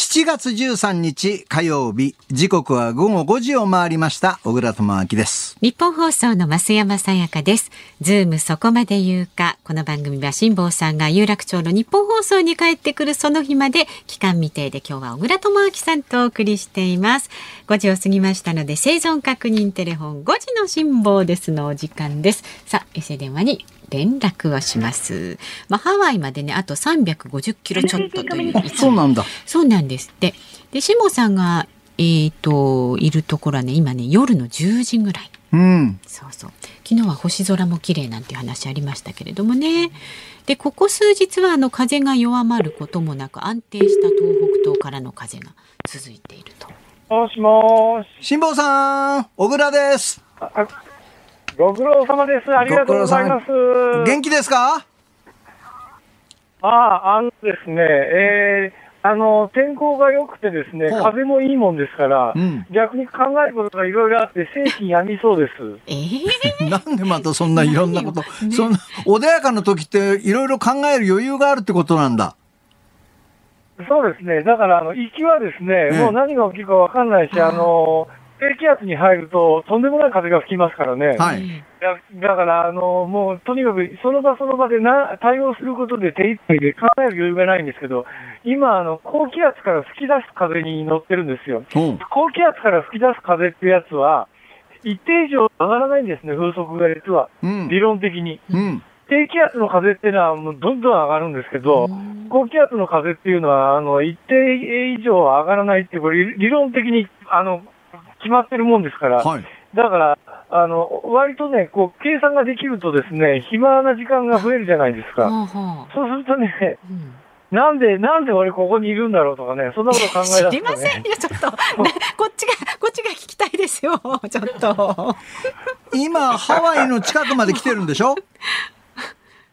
[SPEAKER 8] 7月13日火曜日時刻は午後5時を回りました小倉智明です
[SPEAKER 3] ニッポン放送の増山さやかです。ズームそこまで言うか。この番組は辛坊さんが有楽町のニッポン放送に帰ってくるその日まで期間未定で今日は小倉智明さんとお送りしています。5時を過ぎましたので生存確認テレフォン5時の辛坊ですのお時間です。さあ、衛星電話に連絡をします。まあ、ハワイまでね、あと350キロちょっとという位置
[SPEAKER 8] そうなんだ
[SPEAKER 3] そうなんですって。で、辛坊さんが、えっ、と、いるところはね、今ね、夜の10時ぐらい。
[SPEAKER 8] うん
[SPEAKER 3] そうそう。昨日は星空も綺麗なんていう話ありましたけれどもね。で、ここ数日はあの風が弱まることもなく安定した東北東からの風が続いていると。
[SPEAKER 1] もしもし。
[SPEAKER 8] 辛坊さん小倉です
[SPEAKER 1] ご苦労様です。ありがとうございます。
[SPEAKER 8] 元気ですか？
[SPEAKER 1] ああ、あのですね、えーあの、天候が良くてですね、風もいいもんですから、
[SPEAKER 8] うん
[SPEAKER 1] 逆に考えることがいろいろあって、精神病みそうです。
[SPEAKER 3] え
[SPEAKER 8] なんでまたそんないろんなこと、そんな穏やかな時っていろいろ考える余裕があるってことなんだ。
[SPEAKER 1] そうですね。だから、あの、行きはですね、
[SPEAKER 8] ええ
[SPEAKER 1] もう何が起きるかわかんないし、あの、低気圧に入ると、とんでもない風が吹きますからね。
[SPEAKER 8] はい。
[SPEAKER 1] だだから、あの、もう、とにかく、その場その場でな対応することで手一杯で考える余裕がないんですけど、今、あの、高気圧から吹き出す風に乗ってるんですよ。
[SPEAKER 8] うん
[SPEAKER 1] 高気圧から吹き出す風っていうやつは、一定以上上がらないんですね、風速が実は。
[SPEAKER 8] うん
[SPEAKER 1] 理論的に。
[SPEAKER 8] うん。
[SPEAKER 1] 低気圧の風っていうのはもうどんどん上がるんですけど、高気圧の風っていうのは、あの、一定以上上がらないっていう、これ理理論的に、あの、決まってるもんですから、
[SPEAKER 8] はい。
[SPEAKER 1] だから、あの、割とね、こう、計算ができるとですね、暇な時間が増えるじゃないですか。
[SPEAKER 3] はあはあ
[SPEAKER 1] そうするとね、
[SPEAKER 3] うん
[SPEAKER 1] なんで、なんで俺ここにいるんだろうとかね、そんなこと考え出すと
[SPEAKER 3] 知りません
[SPEAKER 1] ね。
[SPEAKER 3] よ、ちょっと。ねこっちが、こっちが聞きたいですよ、ちょっと。
[SPEAKER 8] 今、ハワイの近くまで来てるんでしょ？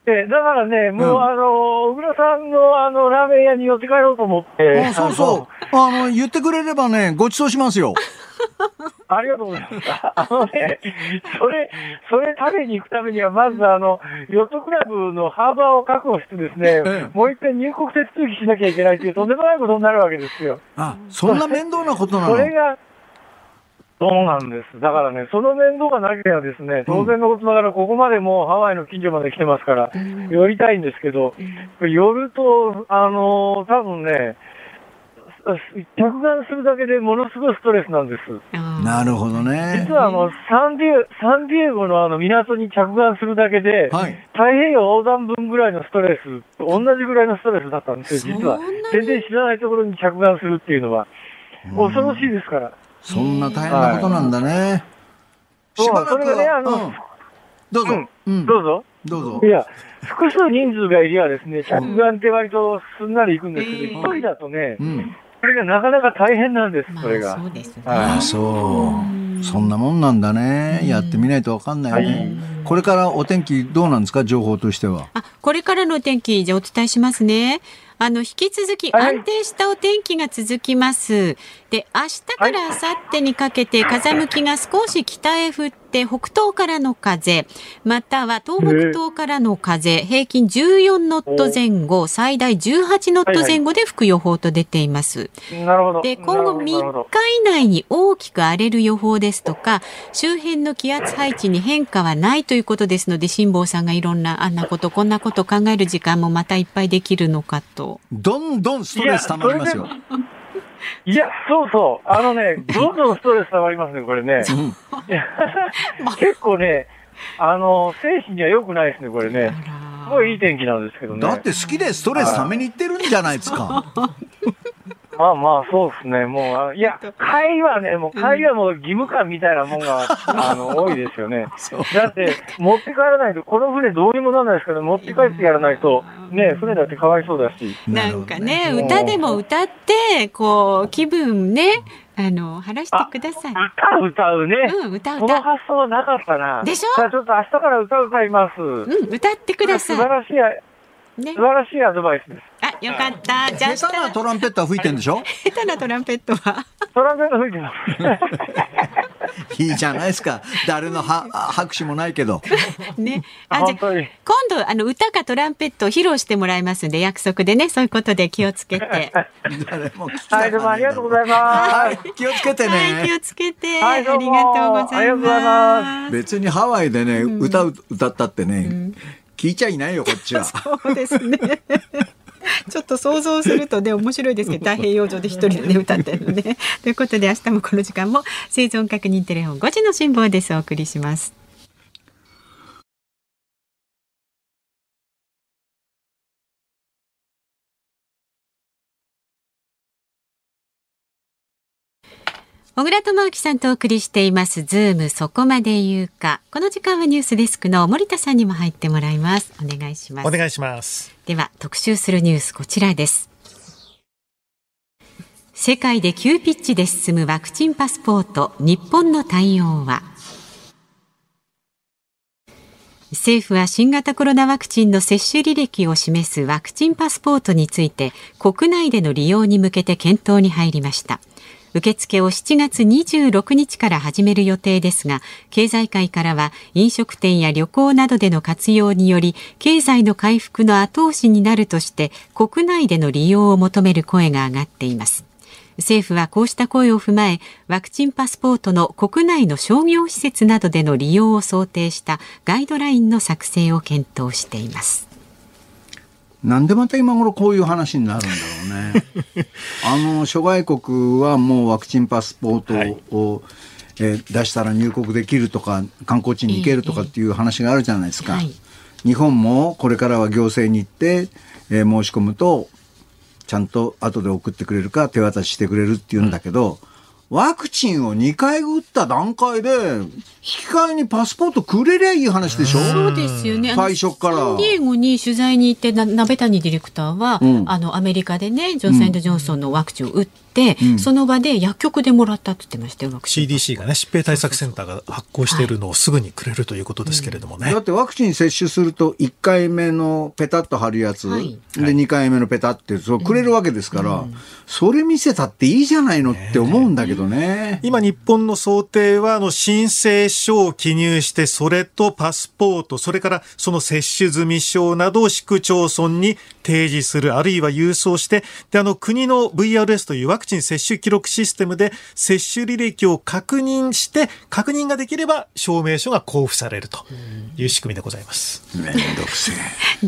[SPEAKER 1] えだからね、もう、
[SPEAKER 8] うん
[SPEAKER 1] あの、小倉さんのあの、ラーメン屋に寄って帰ろうと思って。
[SPEAKER 8] あそうそう。あの、言ってくれればね、ご馳走しますよ。
[SPEAKER 1] ありがとうございます。あのね、それ、それ食べに行くためには、まずあの、ヨットクラブのハーバーを確保してですね、もう一回入国手続きしなきゃいけないというとんでもないことになるわけですよ。
[SPEAKER 8] あ、そんな面倒なことなの？
[SPEAKER 1] それが、そうなんです。だからね、その面倒がなければですね、当然のことながら、ここまでもうハワイの近所まで来てますから、寄りたいんですけど、寄ると、あの多分ね、着岸するだけでものすごいストレスなんです。
[SPEAKER 8] なるほどね
[SPEAKER 1] 実。はあの、サンディエサンディエゴのあの港に着岸するだけで、太平洋横断分ぐらいのストレス、同じぐらいのストレスだったんですよ、実は。全然知らないところに着岸するっていうのは。恐ろしいですから。
[SPEAKER 8] そんな大変なことなんだね。しばらく
[SPEAKER 1] そうそれがね、あの、
[SPEAKER 8] は、うんどうぞ。
[SPEAKER 1] うんどうぞ。
[SPEAKER 8] どうぞ。
[SPEAKER 1] いや、複数人数がいりゃですね、着岸って割とすんなり行くんですけど、一、人だとね、これがなかなか大変なんです、これが。そうです
[SPEAKER 8] ああ、そう。そんなもんなんだね。やってみないとわかんないね。これからお天気どうなんですか情報としては。
[SPEAKER 3] これからのお天気、じゃあお伝えしますね。あの、引き続き安定したお天気が続きます。で、明日から明後日にかけて風向きが少し北へ振って、北東からの風、または東北東からの風、平均14ノット前後、最大18ノット前後で吹く予報と出ています。
[SPEAKER 1] なるほど。
[SPEAKER 3] で、今後3日以内に大きく荒れる予報ですとか、周辺の気圧配置に変化はないということですので、辛坊さんがいろんなあんなこと、こんなこと考える時間もまたいっぱいできるのかと。
[SPEAKER 8] どんどんストレス溜まりますよ。
[SPEAKER 1] いや、そうそう。あのね、どんどんストレス溜まりますね、これね。結構ね、あの、精神には良くないですね、これね。すごいいい天気なんですけどね。
[SPEAKER 8] だって好きでストレス溜めに行ってるんじゃないですか。
[SPEAKER 1] まあまあ、そうですね。もう、あいや、会はね、もう会はもう義務感みたいなもんが、あの、多いですよね。だって、持って帰らないと、この船どうにもならないですから、持って帰ってやらないと、ね、船だってかわいそうだし。
[SPEAKER 3] なんかね、歌でも歌って、こう、気分ね、あの、晴らしてください。
[SPEAKER 1] 歌歌うね。
[SPEAKER 3] うん、歌歌
[SPEAKER 1] この発想はなかったな。
[SPEAKER 3] でしょ？
[SPEAKER 1] じゃあちょっと明日から歌歌います。
[SPEAKER 3] うん、歌ってください。
[SPEAKER 1] 素晴らしい、素晴らしいアドバイスです。
[SPEAKER 3] あ、よかった。じゃあ、
[SPEAKER 8] 下手なトランペットは吹いてんでしょ？
[SPEAKER 3] 下手なトランペットは。
[SPEAKER 1] トランペット吹いてます。
[SPEAKER 8] いいじゃないですか。誰のは拍手もないけど。
[SPEAKER 3] ね。あ、じゃあ今度、あの、歌かトランペットを披露してもらいますんで、約束でね、そういうことで気をつけて。
[SPEAKER 1] はい、どうもありがとうございます。
[SPEAKER 8] はい、気をつけてね。
[SPEAKER 3] はい、気をつけて。
[SPEAKER 1] はいどうも
[SPEAKER 3] ありがとうございます。
[SPEAKER 8] 別にハワイでね、歌う、歌ったってね、聞いちゃいないよ、こっちは。
[SPEAKER 3] そうですね。ちょっと想像するとね、面白いですけど、太平洋上で一人でね、歌ってるのね。ということで、明日もこの時間も生存確認テレフォン5時の辛抱です。お送りします。小倉智昭さんとお送りしていますズームそこまで言うか。この時間はニュースデスクの森田さんにも入ってもらいます。お願いします。
[SPEAKER 9] お願いします。
[SPEAKER 3] では特集するニュースこちらです。世界で急ピッチで進むワクチンパスポート日本の対応は？政府は新型コロナワクチンの接種履歴を示すワクチンパスポートについて国内での利用に向けて検討に入りました受付を7月26日から始める予定ですが経済界からは飲食店や旅行などでの活用により経済の回復の後押しになるとして国内での利用を求める声が上がっています。政府はこうした声を踏まえワクチンパスポートの国内の商業施設などでの利用を想定したガイドラインの作成を検討しています。
[SPEAKER 8] なんでまた今頃こういう話になるんだろうね。あの諸外国はもうワクチンパスポートを、えー出したら入国できるとか観光地に行けるとかっていう話があるじゃないですか。日本もこれからは行政に行って、えー申し込むとちゃんと後で送ってくれるか手渡ししてくれるっていうんだけど、ワクチンを2回打った段階で引き換えにパスポートくれりゃいい話でしょ？
[SPEAKER 3] そうですよね。
[SPEAKER 8] 最初から。
[SPEAKER 3] サンディエゴに取材に行ってな鍋谷ディレクターは、
[SPEAKER 8] うん
[SPEAKER 3] あのアメリカでねジョンソンジョンソンのワクチンを打って、て、うん、その場で薬局でもらったって言ってましたよ
[SPEAKER 9] CDC がね疾病対策センターが発行しているのをすぐにくれるということですけれどもね、
[SPEAKER 8] だってワクチン接種すると1回目のペタッと貼るやつ、はい、で2回目のペタってそうくれるわけですから、うん、それ見せたっていいじゃないのって思うんだけどね。
[SPEAKER 9] 今日本の想定はあの申請書を記入してそれとパスポートそれからその接種済み証などを市区町村に提示するあるいは郵送してであの国の VRS というワクチン接種記録システムで接種履歴を確認して確認ができれば証明書が交付されるという仕組みでございます。
[SPEAKER 8] めんどくせえ。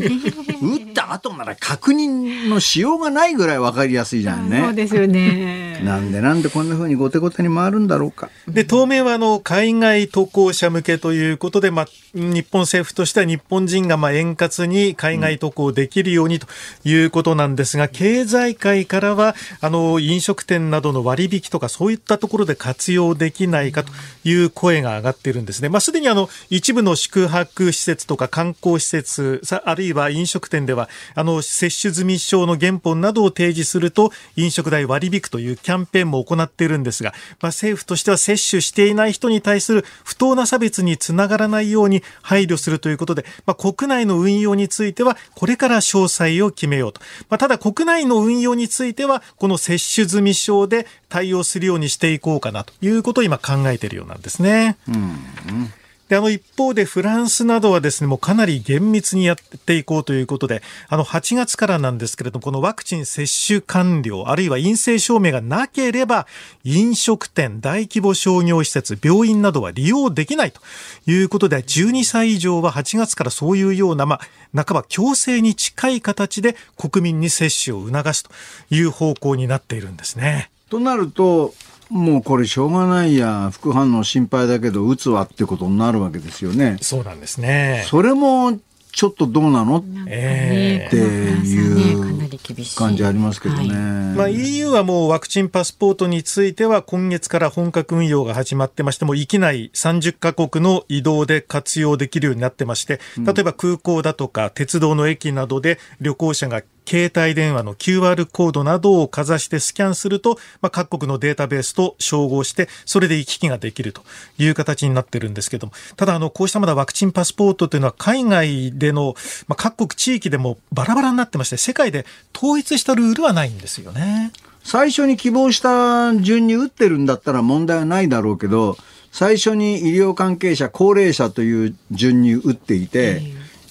[SPEAKER 8] 打った後なら確認のしようがないぐらい分かりやすいじゃんね。
[SPEAKER 3] そうですよね。
[SPEAKER 8] なんでなんでこんなふうに後手後手に回るんだろうか。
[SPEAKER 9] で当面はあの海外渡航者向けということで、まあ、日本政府としては日本人がまあ円滑に海外渡航できるようにということなんですが、経済界からはあの飲食食店などの割引とかそういったところで活用できないかという声が上がっているんですね。まあ、すでにあの一部の宿泊施設とか観光施設、あるいは飲食店ではあの接種済み証の原本などを提示すると飲食代割引というキャンペーンも行っているんですが、まあ、政府としては接種していない人に対する不当な差別につながらないように配慮するということで、まあ、国内の運用についてはこれから詳細を決めようと。まあ、ただ国内の運用についてはこの接種済み症で対応するようにしていこうかなということを今考えているようなんですね。うんで、あの一方でフランスなどはですね、もうかなり厳密にやっていこうということで、あの8月からなんですけれども、このワクチン接種完了、あるいは陰性証明がなければ、飲食店、大規模商業施設、病院などは利用できないということで、12歳以上は8月からそういうような、まあ、半ば強制に近い形で国民に接種を促すという方向になっているんですね。
[SPEAKER 8] となると、もうこれしょうがないや。副反応心配だけど打つわってことになるわけですよね。
[SPEAKER 9] そうなんですね。
[SPEAKER 8] それもちょっとどうなの、えー、っていう感じありますけどね、はい。
[SPEAKER 9] まあ、EU はもうワクチンパスポートについては今月から本格運用が始まってましても域内30カ国の移動で活用できるようになってまして例えば空港だとか鉄道の駅などで旅行者が携帯電話の QR コードなどをかざしてスキャンすると、まあ、各国のデータベースと照合して、それで行き来ができるという形になってるんですけども、ただ、あの、こうしたまだワクチンパスポートというのは海外での、まあ、各国地域でもバラバラになってまして、世界で統一したルールはないんですよね。
[SPEAKER 8] 最初に希望した順に打ってるんだったら問題はないだろうけど、最初に医療関係者、高齢者という順に打っていて、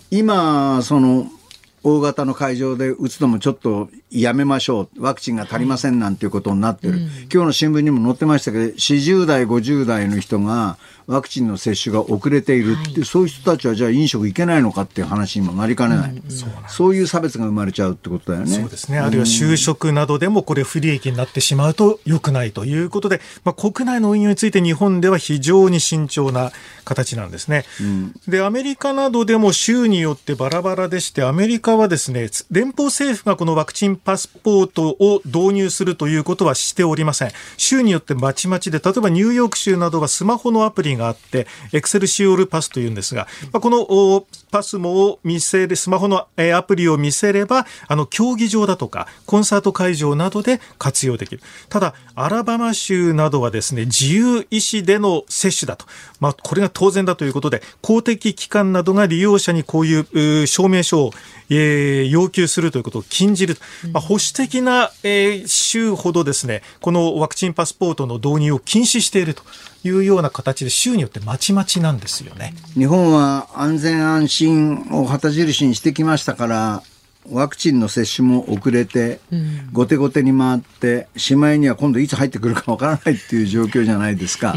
[SPEAKER 8] 今、その、大型の会場で打つのもちょっとやめましょう。ワクチンが足りませんなんていうことになってる、うん、今日の新聞にも載ってましたけど40代50代の人がワクチンの接種が遅れているって、はい、そういう人たちはじゃあ飲食行けないのかっていう話にもなりかねない、うん、そういう差別が生まれちゃうってことだよね。
[SPEAKER 9] そうですね。あるいは就職などでもこれ不利益になってしまうと良くないということで、まあ、国内の運用について日本では非常に慎重な形なんですね、うん、でアメリカなどでも州によってバラバラでしてアメリカはですね連邦政府がこのワクチンパスポートを導入するということはしておりません。州によってまちまちで、例えばニューヨーク州などはスマホのアプリがあって、エクセルシオールパスというんですが、まあ、このパスモを見せる、スマホのアプリを見せれば、あの、競技場だとか、コンサート会場などで活用できる。ただ、アラバマ州などはですね、自由意思での接種だと。まあ、これが当然だということで、公的機関などが利用者にこういう証明書を、えー、要求するということを禁じる。まあ、保守的な、えー、州ほどですね、このワクチンパスポートの導入を禁止していると。いうような形で州によってまちまちなんですよね。
[SPEAKER 8] 日本は安全安心を旗印にしてきましたから、ワクチンの接種も遅れて、後手後手に回って、しまいには今度いつ入ってくるかわからないっていう状況じゃないですか。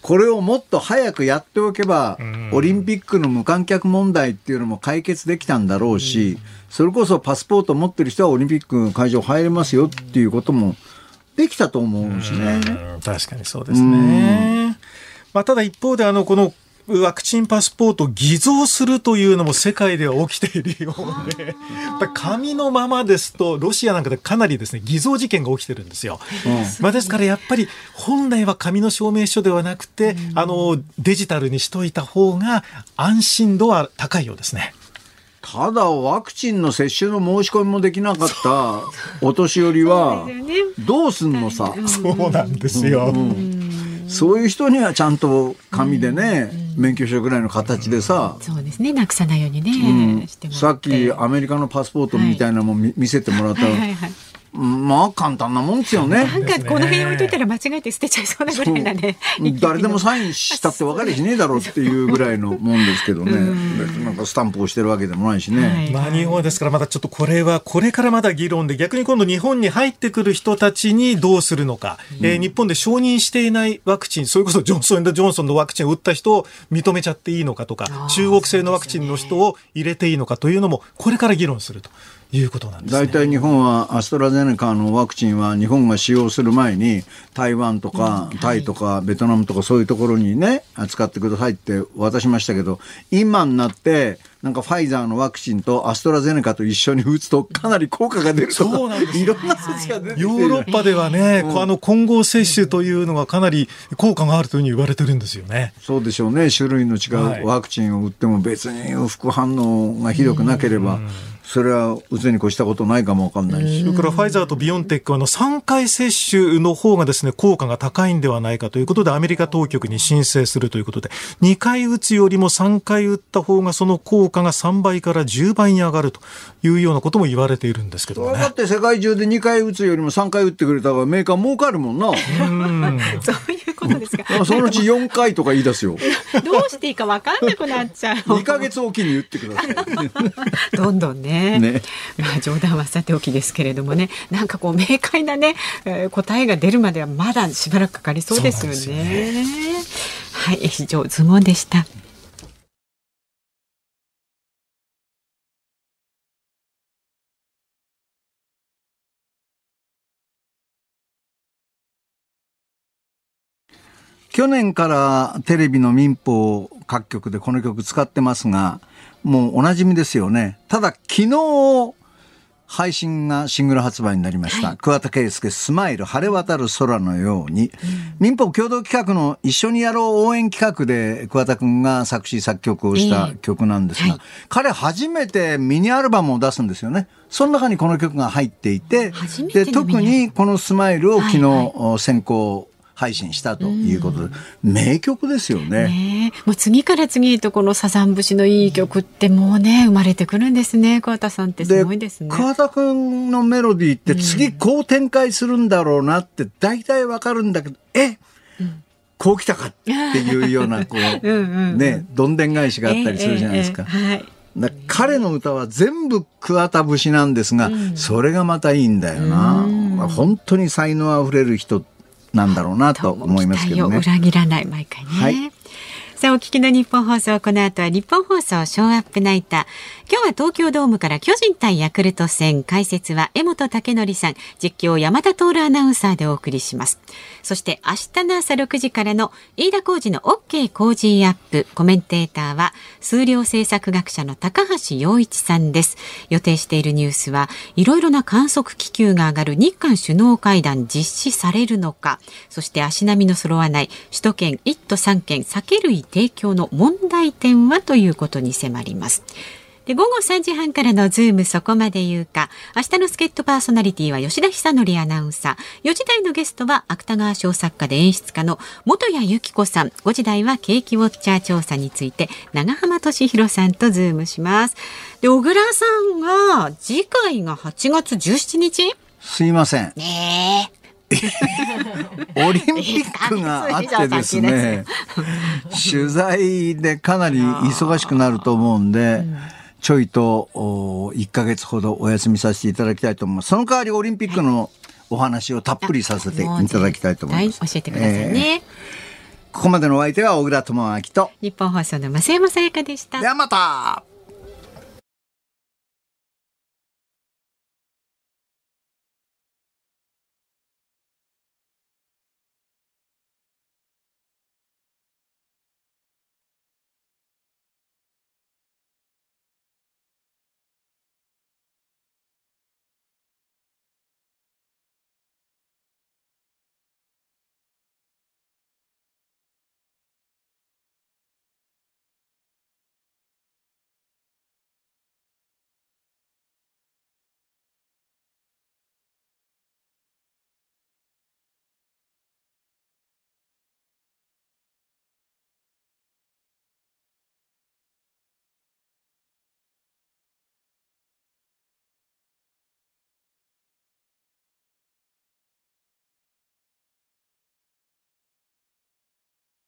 [SPEAKER 8] これをもっと早くやっておけば、オリンピックの無観客問題っていうのも解決できたんだろうし、それこそパスポート持ってる人はオリンピック会場入れますよっていうこともできたと思うしね。
[SPEAKER 9] 確かにそうですね。まあ、ただ一方であのこのワクチンパスポート偽造するというのも世界では起きているようで、やっぱり紙のままですと、ロシアなんかでかなりですね、偽造事件が起きてるんですよ。うん、まあ、ですからやっぱり本来は紙の証明書ではなくて、あの、デジタルにしといた方が安心度は高いようですね。
[SPEAKER 8] ただワクチンの接種の申し込みもできなかった お年寄りはどうすんのさ？
[SPEAKER 9] そうなんですよ。
[SPEAKER 8] そういう人にはちゃんと紙でね、免許証ぐらいの形でさ、
[SPEAKER 3] そうですね。なくさないようにね、
[SPEAKER 8] うん。
[SPEAKER 3] してもら
[SPEAKER 8] さっきアメリカのパスポートみたいなのも見見せてもらったら、
[SPEAKER 3] はいはいはい
[SPEAKER 8] まあ簡単なもんですよね。
[SPEAKER 3] なんかこの辺置いといたら間違えて捨てちゃいそうなぐらいなね。
[SPEAKER 8] 誰で もサインしたって分かりしねえだろうっていうぐらいのもんですけどね。なんかスタンプをしてるわけでもないしね。
[SPEAKER 9] まあ日本ですからまだちょっとこれはこれからまだ議論で逆に今度日本に入ってくる人たちにどうするのか、えー日本で承認していないワクチンそれこそジョンソン・ジョンソンのワクチンを打った人を認めちゃっていいのかとか中国製のワクチンの人を入れていいのかというのもこれから議論するということなんですね。
[SPEAKER 8] 大体日本はアストラゼネカのワクチンは日本が使用する前に台湾とかタイとかベトナムとかそういうところにね使ってくださいって渡しましたけど今になってなんかファイザーのワクチンとアストラゼネカと一緒に打つとかなり効果が出るとか
[SPEAKER 9] そうなんです
[SPEAKER 8] いろんな説が出てきて
[SPEAKER 9] ヨーロッパではね、こうあの混合接種というのがかなり効果があるというふうに言われてるんですよね。
[SPEAKER 8] そうでしょうね。種類の違
[SPEAKER 9] はい。う
[SPEAKER 8] ワクチンを打っても別に副反応がひどくなければそれは打つに越したことないかもわかんないし。
[SPEAKER 9] それからファイザーとビオンテックはあの3回接種の方がですね、効果が高いんではないかということでアメリカ当局に申請するということで、2回打つよりも3回打った方がその効果が3倍から10倍に上がるというようなことも言われているんですけどもね。
[SPEAKER 8] だって世界中で2回打つよりも3回打ってくれた方がメーカー儲かるもんな。
[SPEAKER 3] そういうことですか。
[SPEAKER 8] そのうち4回とか言い出すよ。
[SPEAKER 3] どうしていいかわかんなくなっちゃう。
[SPEAKER 8] 2ヶ月おきに打ってください。
[SPEAKER 3] どんどんね。
[SPEAKER 8] ね
[SPEAKER 3] まあ冗談はさておきですけれどもね、なんかこう明快なね、えー答えが出るまではまだしばらくかかりそうですよね。はい、以上ズモンでした。
[SPEAKER 8] 去年からテレビの民放各局でこの曲使ってますが、もうおなじみですよね。ただ昨日、配信がシングル発売になりました。桑田佳祐スマイル晴れ渡る空のように、民放共同企画の一緒にやろう応援企画で桑田くんが作詞作曲をした曲なんですが、彼初めてミニアルバムを出すんですよね。その中にこの曲が入っていて、で特にこのスマイルを昨日、先行配信したということで、名曲ですよね。
[SPEAKER 3] ねえもう次から次へとこのサザン節のいい曲ってもうね生まれてくるんですね。桑田さんってすごいですね。
[SPEAKER 8] 桑田くんのメロディーって次こう展開するんだろうなって大体わかるんだけど、え？こう来たかっていうような、こう、
[SPEAKER 3] うんうんうん。
[SPEAKER 8] ね、どんでん返しがあったりするじゃないですか。
[SPEAKER 3] ええええはい。
[SPEAKER 8] だ彼の歌は全部桑田節なんですが、それがまたいいんだよな。まあ本当に才能あふれる人なんだろうなと思いますけどね。
[SPEAKER 3] 裏切らない毎回ね。
[SPEAKER 8] はい
[SPEAKER 3] さあ、お聞きの日本放送、この後は日本放送ショーアップナイター。今日は東京ドームから巨人対ヤクルト戦、解説は江本武則さん、実況山田徹アナウンサーでお送りします。そして明日の朝6時からの飯田浩二の OK 工事アップ、コメンテーターは数量政策学者の高橋洋一さんです。予定しているニュースは、いろいろな観測気球が上がる日韓首脳会談実施されるのか、そして足並みの揃わない首都圏1都3県酒類提供の問題点はということに迫ります。で午後3時半からのズームそこまで言うか。明日の助っ人パーソナリティは吉田尚記アナウンサー。4時台のゲストは芥川賞作家で演出家の本谷有希子さん。5時台は景気ウォッチャー調査について永濱利廣さんとズームします。で、小倉さんが次回が8月17日？
[SPEAKER 8] すいません。
[SPEAKER 3] ね
[SPEAKER 8] オリンピックがあってですね、取材でかなり忙しくなると思うんで、ちょいとお1ヶ月ほどお休みさせていただきたいと思います。その代わりオリンピックのお話をたっぷりさせていただきたいと思います。
[SPEAKER 3] はい、教えてくださいね。
[SPEAKER 8] ここまでのお相手は小倉智明と、
[SPEAKER 3] 日本放送の増山さやかでした。
[SPEAKER 8] ではまた